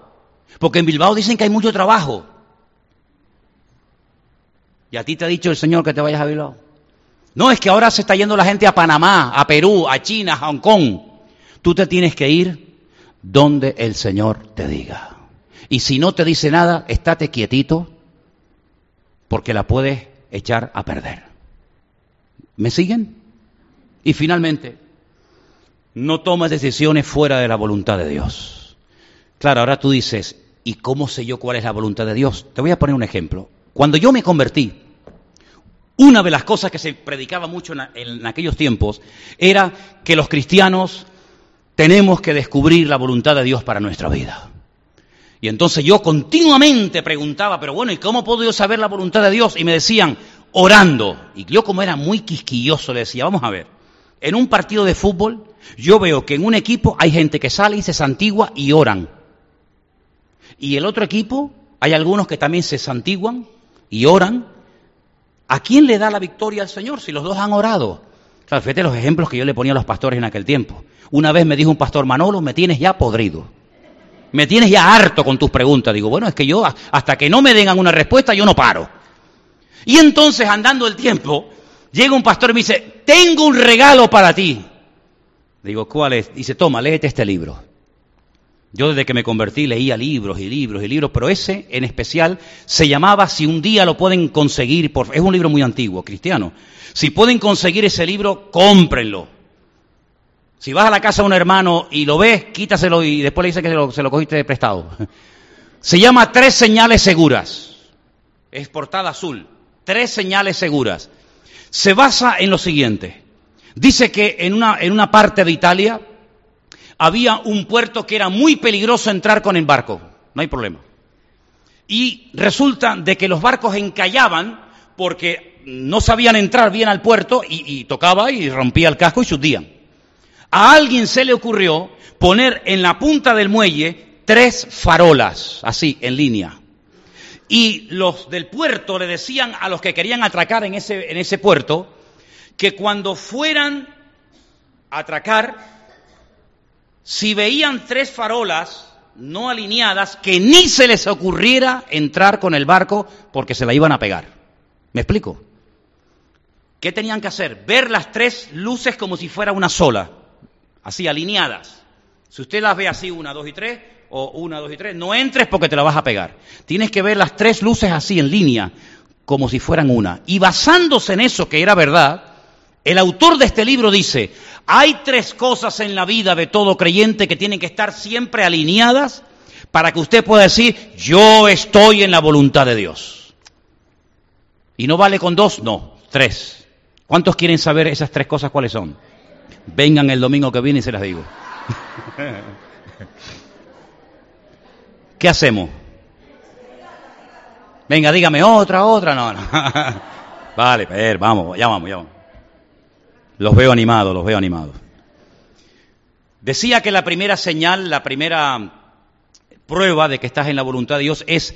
porque en Bilbao dicen que hay mucho trabajo. ¿Y a ti te ha dicho el Señor que te vayas a Bilbao? No, es que ahora se está yendo la gente a Panamá, a Perú, a China, a Hong Kong. Tú te tienes que ir donde el Señor te diga. Y si no te dice nada, estate quietito porque la puedes echar a perder. ¿Me siguen? Y finalmente, no tomes decisiones fuera de la voluntad de Dios. Claro, ahora tú dices, ¿y cómo sé yo cuál es la voluntad de Dios? Te voy a poner un ejemplo. Cuando yo me convertí, una de las cosas que se predicaba mucho en, aquellos tiempos era que los cristianos tenemos que descubrir la voluntad de Dios para nuestra vida. Y entonces yo continuamente preguntaba, pero bueno, ¿y cómo puedo yo saber la voluntad de Dios? Y me decían, orando. Y yo como era muy quisquilloso le decía, vamos a ver, en un partido de fútbol yo veo que en un equipo hay gente que sale y se santigua y oran. Y el otro equipo hay algunos que también se santiguan y oran. ¿A quién le da la victoria al Señor si los dos han orado? Claro, fíjate los ejemplos que yo le ponía a los pastores en aquel tiempo. Una vez me dijo un pastor, Manolo, me tienes ya podrido. Me tienes ya harto con tus preguntas. Digo, bueno, es que yo hasta que no me den una respuesta, yo no paro. Y entonces, andando el tiempo, llega un pastor y me dice, tengo un regalo para ti. Digo, ¿cuál es? Dice, toma, léete este libro. Yo desde que me convertí leía libros y libros y libros, pero ese en especial se llamaba Si un día lo pueden conseguir, por... es un libro muy antiguo, cristiano. Si pueden conseguir ese libro, cómprenlo. Si vas a la casa de un hermano y lo ves, quítaselo y después le dice que se lo, se lo cogiste de prestado. Se llama Tres señales seguras. Es portada azul. Tres señales seguras. Se basa en lo siguiente. Dice que en una, en una parte de Italia había un puerto que era muy peligroso entrar con el barco. No hay problema. Y resulta de que los barcos encallaban porque no sabían entrar bien al puerto y, tocaba y rompía el casco y se hundían. A alguien se le ocurrió poner en la punta del muelle tres farolas, así, en línea. Y los del puerto le decían a los que querían atracar en ese, en ese puerto que cuando fueran a atracar, si veían tres farolas no alineadas, que ni se les ocurriera entrar con el barco porque se la iban a pegar. ¿Me explico? ¿Qué tenían que hacer? Ver las tres luces como si fuera una sola así alineadas. Si usted las ve así, una, dos y tres, o una, dos y tres, no entres porque te la vas a pegar. Tienes que ver las tres luces así en línea, como si fueran una. Y basándose en eso que era verdad, el autor de este libro dice, hay tres cosas en la vida de todo creyente que tienen que estar siempre alineadas para que usted pueda decir, yo estoy en la voluntad de Dios. ¿Y no vale con dos? No, tres. ¿Cuántos quieren saber esas tres cosas cuáles son? Vengan el domingo que viene y se las digo. ¿Qué hacemos? Venga, dígame otra, otra, no, no. vale, ver, vamos, ya vamos, ya vamos. Los veo animados, los veo animados. Decía que la primera señal, la primera prueba de que estás en la voluntad de Dios es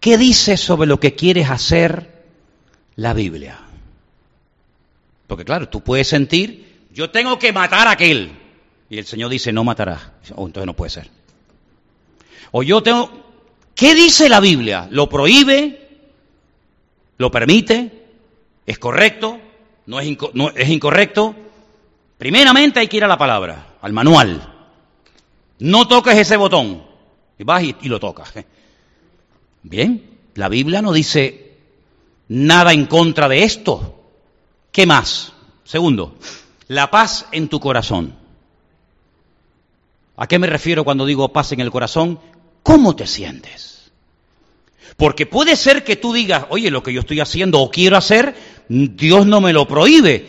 ¿qué dice sobre lo que quieres hacer la Biblia? Porque claro, tú puedes sentir yo tengo que matar a aquel. Y el Señor dice, no matarás. Oh, entonces no puede ser. O yo tengo... ¿Qué dice la Biblia? ¿Lo prohíbe? ¿Lo permite? ¿Es correcto? ¿No es, no, es incorrecto? Primeramente hay que ir a la palabra, al manual. No toques ese botón. Y vas y, y lo tocas. Bien, la Biblia no dice nada en contra de esto. ¿Qué más? Segundo, la paz en tu corazón. ¿A qué me refiero cuando digo paz en el corazón? ¿Cómo te sientes? Porque puede ser que tú digas, oye, lo que yo estoy haciendo o quiero hacer, Dios no me lo prohíbe,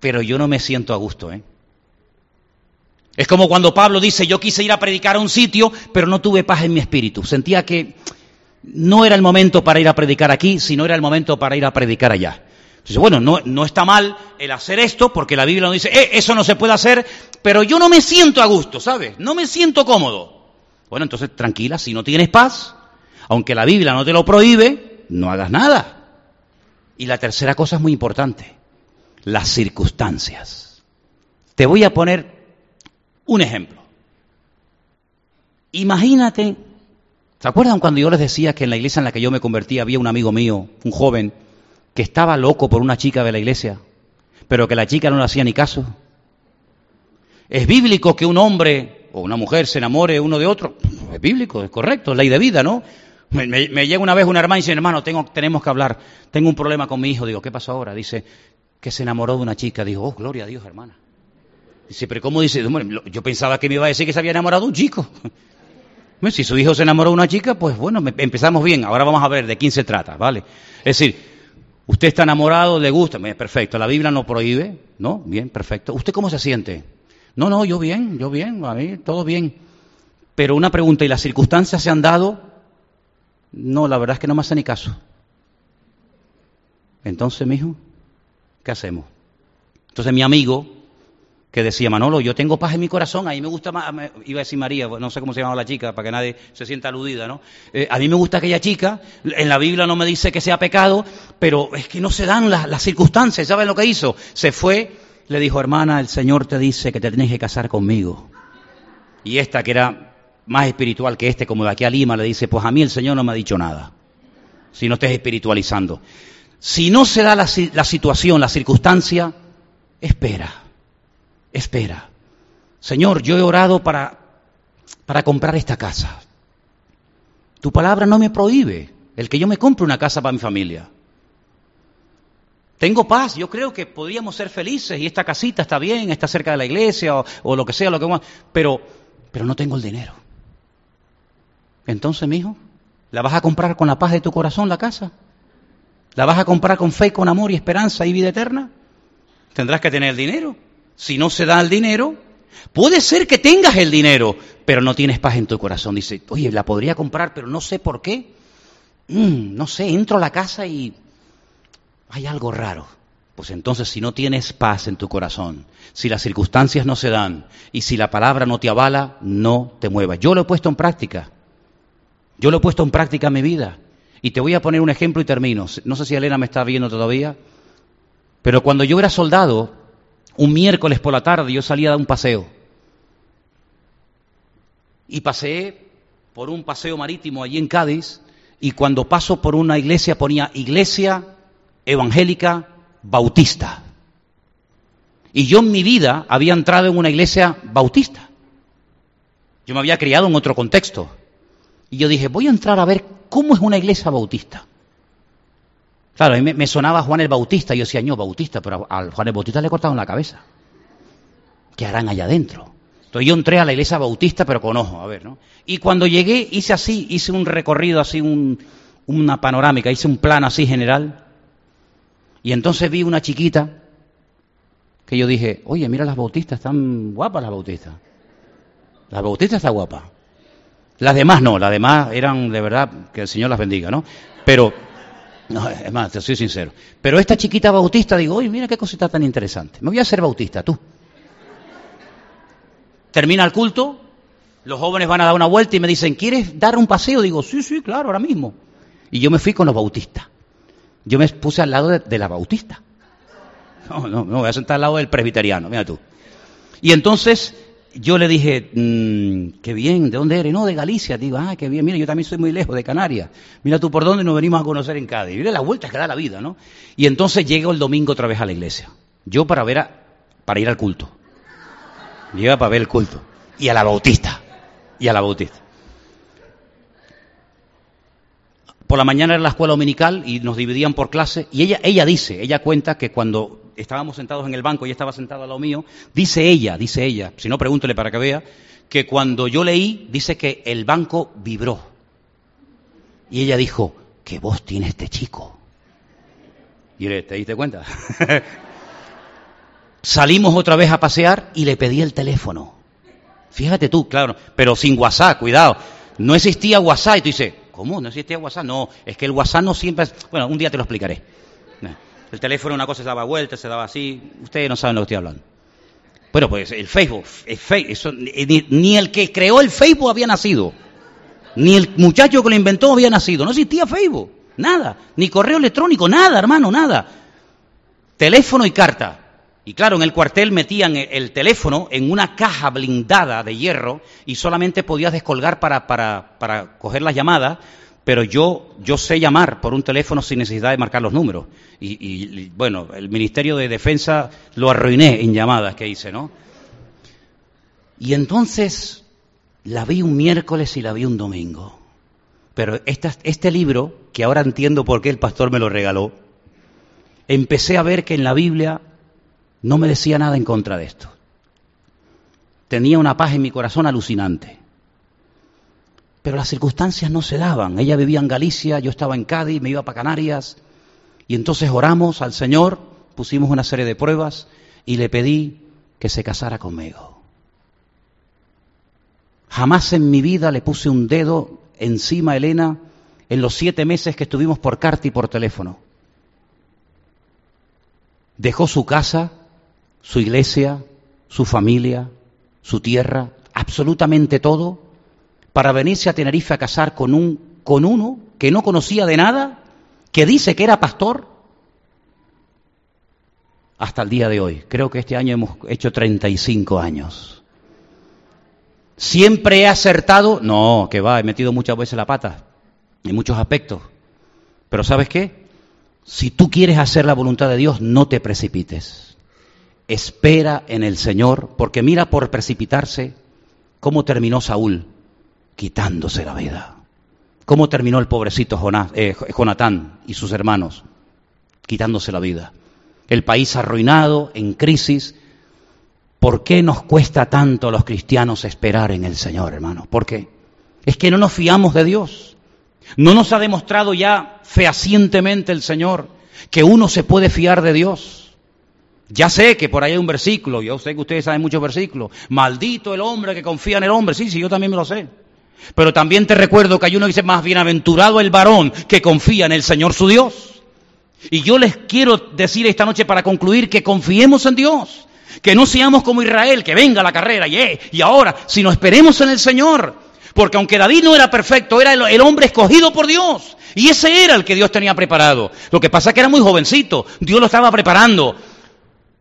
pero yo no me siento a gusto, ¿eh? Es como cuando Pablo dice, yo quise ir a predicar a un sitio, pero no tuve paz en mi espíritu. Sentía que no era el momento para ir a predicar aquí, sino era el momento para ir a predicar allá. Entonces, bueno, no, no está mal el hacer esto, porque la Biblia nos dice, eh, eso no se puede hacer, pero yo no me siento a gusto, ¿sabes? No me siento cómodo. Bueno, entonces tranquila, si no tienes paz, aunque la Biblia no te lo prohíbe, no hagas nada. Y la tercera cosa es muy importante, las circunstancias. Te voy a poner un ejemplo. Imagínate, ¿se acuerdan cuando yo les decía que en la iglesia en la que yo me convertí había un amigo mío, un joven, que estaba loco por una chica de la iglesia, pero que la chica no le hacía ni caso? ¿Es bíblico que un hombre o una mujer se enamore uno de otro? Es bíblico, es correcto, es ley de vida, ¿no? Me, llega una vez una hermana y dice, hermano, tengo, tenemos que hablar, tengo un problema con mi hijo. Digo, ¿qué pasó ahora? Dice, que se enamoró de una chica. Digo, oh, gloria a Dios, hermana. Dice, pero ¿cómo dice? Yo pensaba que me iba a decir que se había enamorado de un chico. Si su hijo se enamoró de una chica, pues bueno, empezamos bien. Ahora vamos a ver de quién se trata, ¿vale? Es decir, usted está enamorado, le gusta, perfecto. La Biblia no prohíbe, ¿no? Bien, perfecto. ¿Usted cómo se siente? No, no, yo bien, yo bien, a mí todo bien. Pero una pregunta, ¿y las circunstancias se han dado? No, la verdad es que no me hace ni caso. Entonces, mijo, ¿qué hacemos? Entonces mi amigo, que decía, Manolo, yo tengo paz en mi corazón, a mí me gusta más, iba a decir María, no sé cómo se llamaba la chica, para que nadie se sienta aludida, ¿no? Eh, a mí me gusta aquella chica, en la Biblia no me dice que sea pecado, pero es que no se dan las, las circunstancias, ¿saben lo que hizo? Se fue, le dijo, hermana, el Señor te dice que te tienes que casar conmigo. Y esta, que era más espiritual que este, como de aquí a Lima, le dice, pues a mí el Señor no me ha dicho nada, si no estés espiritualizando. Si no se da la, situación, la circunstancia, espera espera. Señor, yo he orado para, para comprar esta casa. Tu palabra no me prohíbe el que yo me compre una casa para mi familia. Tengo paz, yo creo que podríamos ser felices y esta casita está bien, está cerca de la iglesia o, lo que sea, lo que pero, pero no tengo el dinero. Entonces, mi hijo, ¿la vas a comprar con la paz de tu corazón la casa? ¿La vas a comprar con fe, con amor y esperanza y vida eterna? Tendrás que tener el dinero si no se da el dinero, puede ser que tengas el dinero, pero no tienes paz en tu corazón. Dice, oye, la podría comprar, pero no sé por qué. Mm, no sé, entro a la casa y hay algo raro. Pues entonces si no tienes paz en tu corazón, si las circunstancias no se dan y si la palabra no te avala, no te muevas. Yo lo he puesto en práctica. Yo lo he puesto en práctica en mi vida. Y te voy a poner un ejemplo y termino. No sé si Elena me está viendo todavía, pero cuando yo era soldado, un miércoles por la tarde yo salía a dar un paseo. Y paseé por un paseo marítimo allí en Cádiz y cuando paso por una iglesia ponía iglesia evangélica bautista. Y yo en mi vida había entrado en una iglesia bautista. Yo me había criado en otro contexto. Y yo dije, voy a entrar a ver cómo es una iglesia bautista. Claro, a mí me, sonaba Juan el Bautista, y yo decía, no, Bautista, pero al Juan el Bautista le cortaron la cabeza. ¿Qué harán allá adentro? Entonces yo entré a la iglesia bautista, pero con ojo, a ver, ¿no? Y cuando llegué, hice así, hice un recorrido así, una panorámica, hice un plano así general. Y entonces vi una chiquita que yo dije, oye, mira las bautistas, están guapas las bautistas. Las bautistas están guapas. Las demás no, las demás eran de verdad, que el Señor las bendiga, ¿no? Pero no, es más, te soy sincero. Pero esta chiquita bautista, digo, oye, mira qué cosita tan interesante. Me voy a hacer bautista, tú. Termina el culto, los jóvenes van a dar una vuelta y me dicen, ¿quieres dar un paseo? Digo, sí, sí, claro, ahora mismo. Y yo me fui con los bautistas. Yo me puse al lado de, la bautista. No, no, me voy a sentar al lado del presbiteriano, mira tú. Y entonces yo le dije, mm, qué bien, ¿de dónde eres? No, de Galicia. Digo, ah, qué bien, mira, yo también soy muy lejos, de Canarias. Mira tú por dónde nos venimos a conocer en Cádiz. Mira las vueltas que da la vida, ¿no? Y entonces llego el domingo otra vez a la iglesia. Yo para ver para ir al culto. Llega para ver el culto. Y a la bautista. Y a la bautista. Por la mañana era la escuela dominical y nos dividían por clase. Y ella, ella dice, ella cuenta que cuando estábamos sentados en el banco y estaba sentado al lado mío, dice ella, dice ella, si no pregúntele para que vea, que cuando yo leí, dice que el banco vibró. Y ella dijo, ¿qué voz tiene este chico? Y ¿te diste cuenta? Salimos otra vez a pasear y le pedí el teléfono. Fíjate tú, claro, pero sin WhatsApp, cuidado. No existía WhatsApp y tú dices, ¿cómo? ¿No existía WhatsApp? No, es que el WhatsApp no siempre. Bueno, un día te lo explicaré. El teléfono una cosa se daba vuelta, se daba así. Ustedes no saben lo que estoy hablando. Bueno, pues el Facebook, ni, el que creó el Facebook había nacido. Ni el muchacho que lo inventó había nacido. No existía Facebook. Nada. Ni correo electrónico. Nada, hermano, nada. Teléfono y carta. Y claro, en el cuartel metían el teléfono en una caja blindada de hierro y solamente podías descolgar para, para, para coger las llamadas, pero yo, yo sé llamar por un teléfono sin necesidad de marcar los números. Y, y, bueno, el Ministerio de Defensa lo arruiné en llamadas que hice, ¿no? Y entonces la vi un miércoles y la vi un domingo. Pero este libro, que ahora entiendo por qué el pastor me lo regaló, empecé a ver que en la Biblia no me decía nada en contra de esto. Tenía una paz en mi corazón alucinante. Pero las circunstancias no se daban. Ella vivía en Galicia, yo estaba en Cádiz, me iba para Canarias. Y entonces oramos al Señor, pusimos una serie de pruebas y le pedí que se casara conmigo. Jamás en mi vida le puse un dedo encima a Elena en los siete meses que estuvimos por carta y por teléfono. Dejó su casa, su iglesia, su familia, su tierra, absolutamente todo, para venirse a Tenerife a casar con, un, con uno que no conocía de nada, que dice que era pastor, hasta el día de hoy. Creo que este año hemos hecho 35 años. ¿Siempre he acertado? No, que va, he metido muchas veces la pata, en muchos aspectos. Pero ¿sabes qué? Si tú quieres hacer la voluntad de Dios, no te precipites espera en el Señor, porque mira por precipitarse cómo terminó Saúl quitándose la vida. Cómo terminó el pobrecito Jonás, eh, Jonatán y sus hermanos quitándose la vida. El país arruinado, en crisis. ¿Por qué nos cuesta tanto a los cristianos esperar en el Señor, hermano? ¿Por qué? Es que no nos fiamos de Dios. No nos ha demostrado ya fehacientemente el Señor que uno se puede fiar de Dios. Ya sé que por ahí hay un versículo, yo sé que ustedes saben muchos versículos. Maldito el hombre que confía en el hombre. Sí, sí, yo también me lo sé. Pero también te recuerdo que hay uno que dice, más bienaventurado el varón que confía en el Señor su Dios. Y yo les quiero decir esta noche para concluir que confiemos en Dios. Que no seamos como Israel, que venga la carrera y, eh, y ahora, sino esperemos en el Señor. Porque aunque David no era perfecto, era el, hombre escogido por Dios. Y ese era el que Dios tenía preparado. Lo que pasa es que era muy jovencito. Dios lo estaba preparando.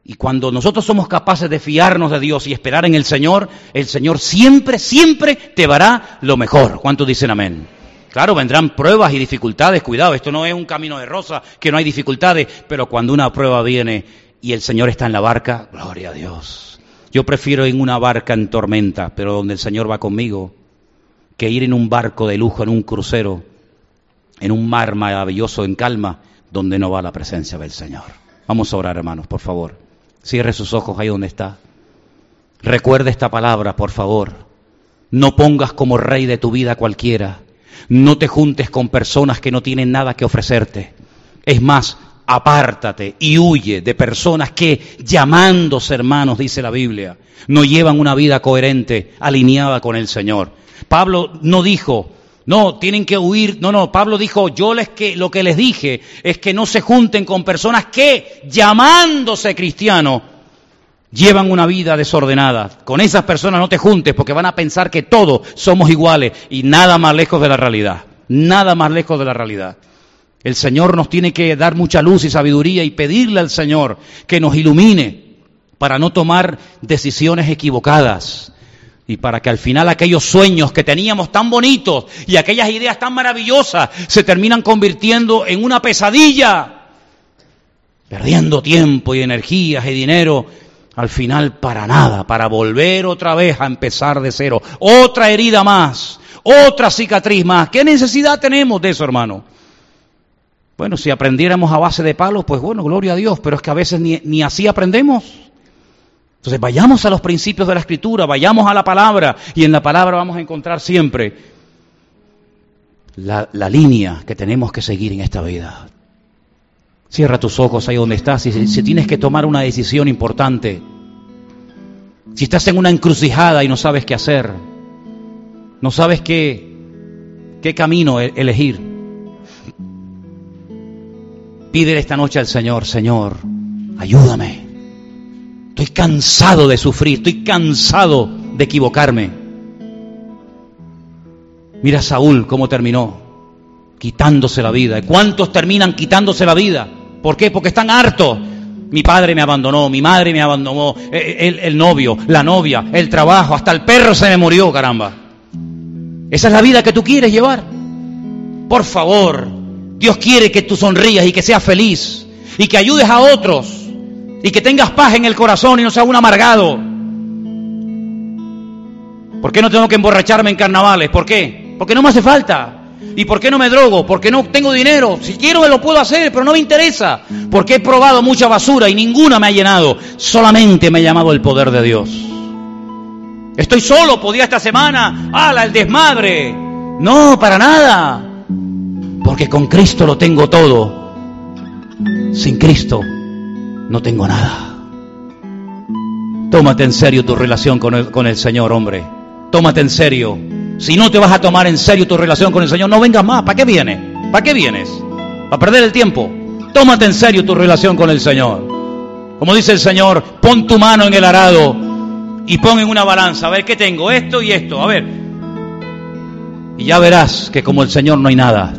Y cuando nosotros somos capaces de fiarnos de Dios y esperar en el Señor, el Señor siempre, siempre te dará lo mejor. ¿Cuántos dicen amén? Claro, vendrán pruebas y dificultades, cuidado, esto no es un camino de rosa, que no hay dificultades, pero cuando una prueba viene y el Señor está en la barca, gloria a Dios. Yo prefiero en una barca en tormenta, pero donde el Señor va conmigo, que ir en un barco de lujo, en un crucero, en un mar maravilloso, en calma, donde no va la presencia del Señor. Vamos a orar, hermanos, por favor. Cierre sus ojos ahí donde está. Recuerde esta palabra, por favor. No pongas como rey de tu vida cualquiera. No te juntes con personas que no tienen nada que ofrecerte. Es más, apártate y huye de personas que, llamándose hermanos, dice la Biblia, no llevan una vida coherente, alineada con el Señor. Pablo no dijo, no, tienen que huir. No, no, Pablo dijo, yo les que, lo que les dije es que no se junten con personas que, llamándose cristianos, llevan una vida desordenada. Con esas personas no te juntes porque van a pensar que todos somos iguales y nada más lejos de la realidad. Nada más lejos de la realidad. El Señor nos tiene que dar mucha luz y sabiduría y pedirle al Señor que nos ilumine para no tomar decisiones equivocadas y para que al final aquellos sueños que teníamos tan bonitos y aquellas ideas tan maravillosas se terminan convirtiendo en una pesadilla, perdiendo tiempo y energías y dinero, al final para nada, para volver otra vez a empezar de cero, otra herida más, otra cicatriz más. ¿Qué necesidad tenemos de eso, hermano? Bueno, si aprendiéramos a base de palos, pues bueno, gloria a Dios, pero es que a veces ni, ni así aprendemos. Entonces vayamos a los principios de la escritura, vayamos a la palabra y en la palabra vamos a encontrar siempre la, línea que tenemos que seguir en esta vida. Cierra tus ojos ahí donde estás y si tienes que tomar una decisión importante, si estás en una encrucijada y no sabes qué hacer, no sabes qué, qué camino e-, elegir, pídele esta noche al Señor, Señor, ayúdame. Estoy cansado de sufrir, estoy cansado de equivocarme. Mira Saúl cómo terminó, quitándose la vida. ¿Cuántos terminan quitándose la vida? ¿Por qué? Porque están hartos. Mi padre me abandonó, mi madre me abandonó, eh, eh, el, el, novio, la novia, el trabajo, hasta el perro se me murió, caramba. Esa es la vida que tú quieres llevar. Por favor, Dios quiere que tú sonrías y que seas feliz y que ayudes a otros y que tengas paz en el corazón y no seas un amargado. ¿Por qué no tengo que emborracharme en carnavales? ¿Por qué? Porque no me hace falta. ¿Y por qué no me drogo? Porque no tengo dinero. Si quiero me lo puedo hacer, pero no me interesa. Porque he probado mucha basura y ninguna me ha llenado. Solamente me ha llamado el poder de Dios. Estoy solo, podía esta semana. ¡Hala, el desmadre! No, para nada. Porque con Cristo lo tengo todo. Sin Cristo no tengo nada. Tómate en serio tu relación con el, con el Señor, hombre. Tómate en serio. Si no te vas a tomar en serio tu relación con el Señor, no vengas más. ¿Para qué vienes? ¿Para qué vienes? ¿Para perder el tiempo? Tómate en serio tu relación con el Señor. Como dice el Señor, pon tu mano en el arado y pon en una balanza. A ver qué tengo, esto y esto. A ver. Y ya verás que como el Señor no hay nada.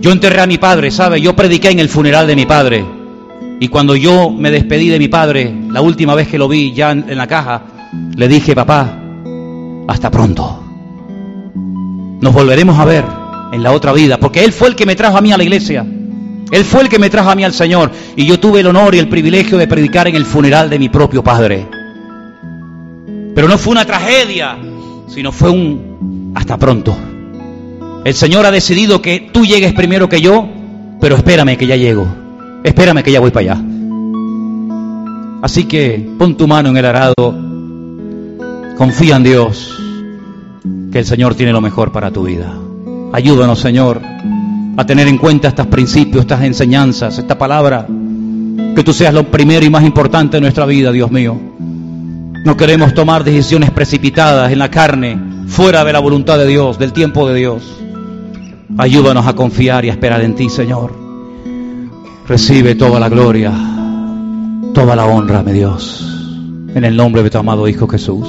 Yo enterré a mi padre, ¿sabe? Yo prediqué en el funeral de mi padre. Y cuando yo me despedí de mi padre, la última vez que lo vi ya en, la caja, le dije, papá, hasta pronto. Nos volveremos a ver en la otra vida, porque Él fue el que me trajo a mí a la iglesia. Él fue el que me trajo a mí al Señor. Y yo tuve el honor y el privilegio de predicar en el funeral de mi propio padre. Pero no fue una tragedia, sino fue un hasta pronto. El Señor ha decidido que tú llegues primero que yo, pero espérame que ya llego. Espérame que ya voy para allá. Así que pon tu mano en el arado Confía en Dios, que el Señor tiene lo mejor para tu vida. Ayúdanos, Señor, a tener en cuenta estos principios, estas enseñanzas, esta palabra. Que tú seas lo primero y más importante de nuestra vida, Dios mío. No queremos tomar decisiones precipitadas en la carne, fuera de la voluntad de Dios, del tiempo de Dios. Ayúdanos a confiar y a esperar en ti, Señor. Recibe toda la gloria, toda la honra, mi Dios, en el nombre de tu amado Hijo Jesús.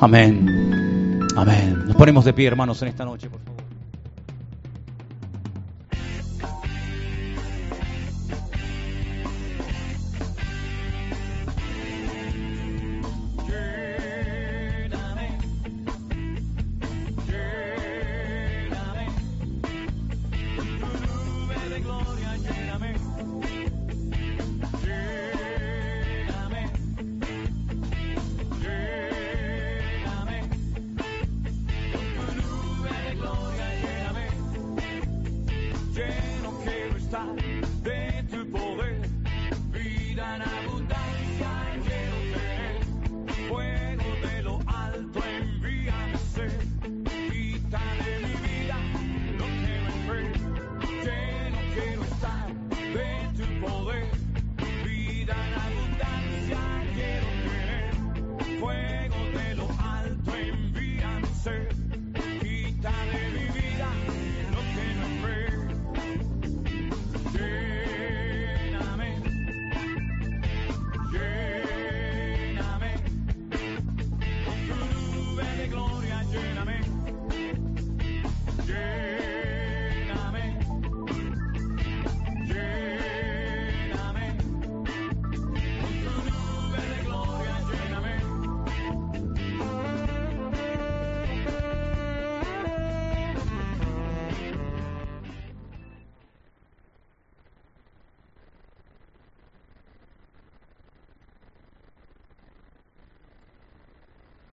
Amén. Amén. Nos ponemos de pie, hermanos, en esta noche, por favor.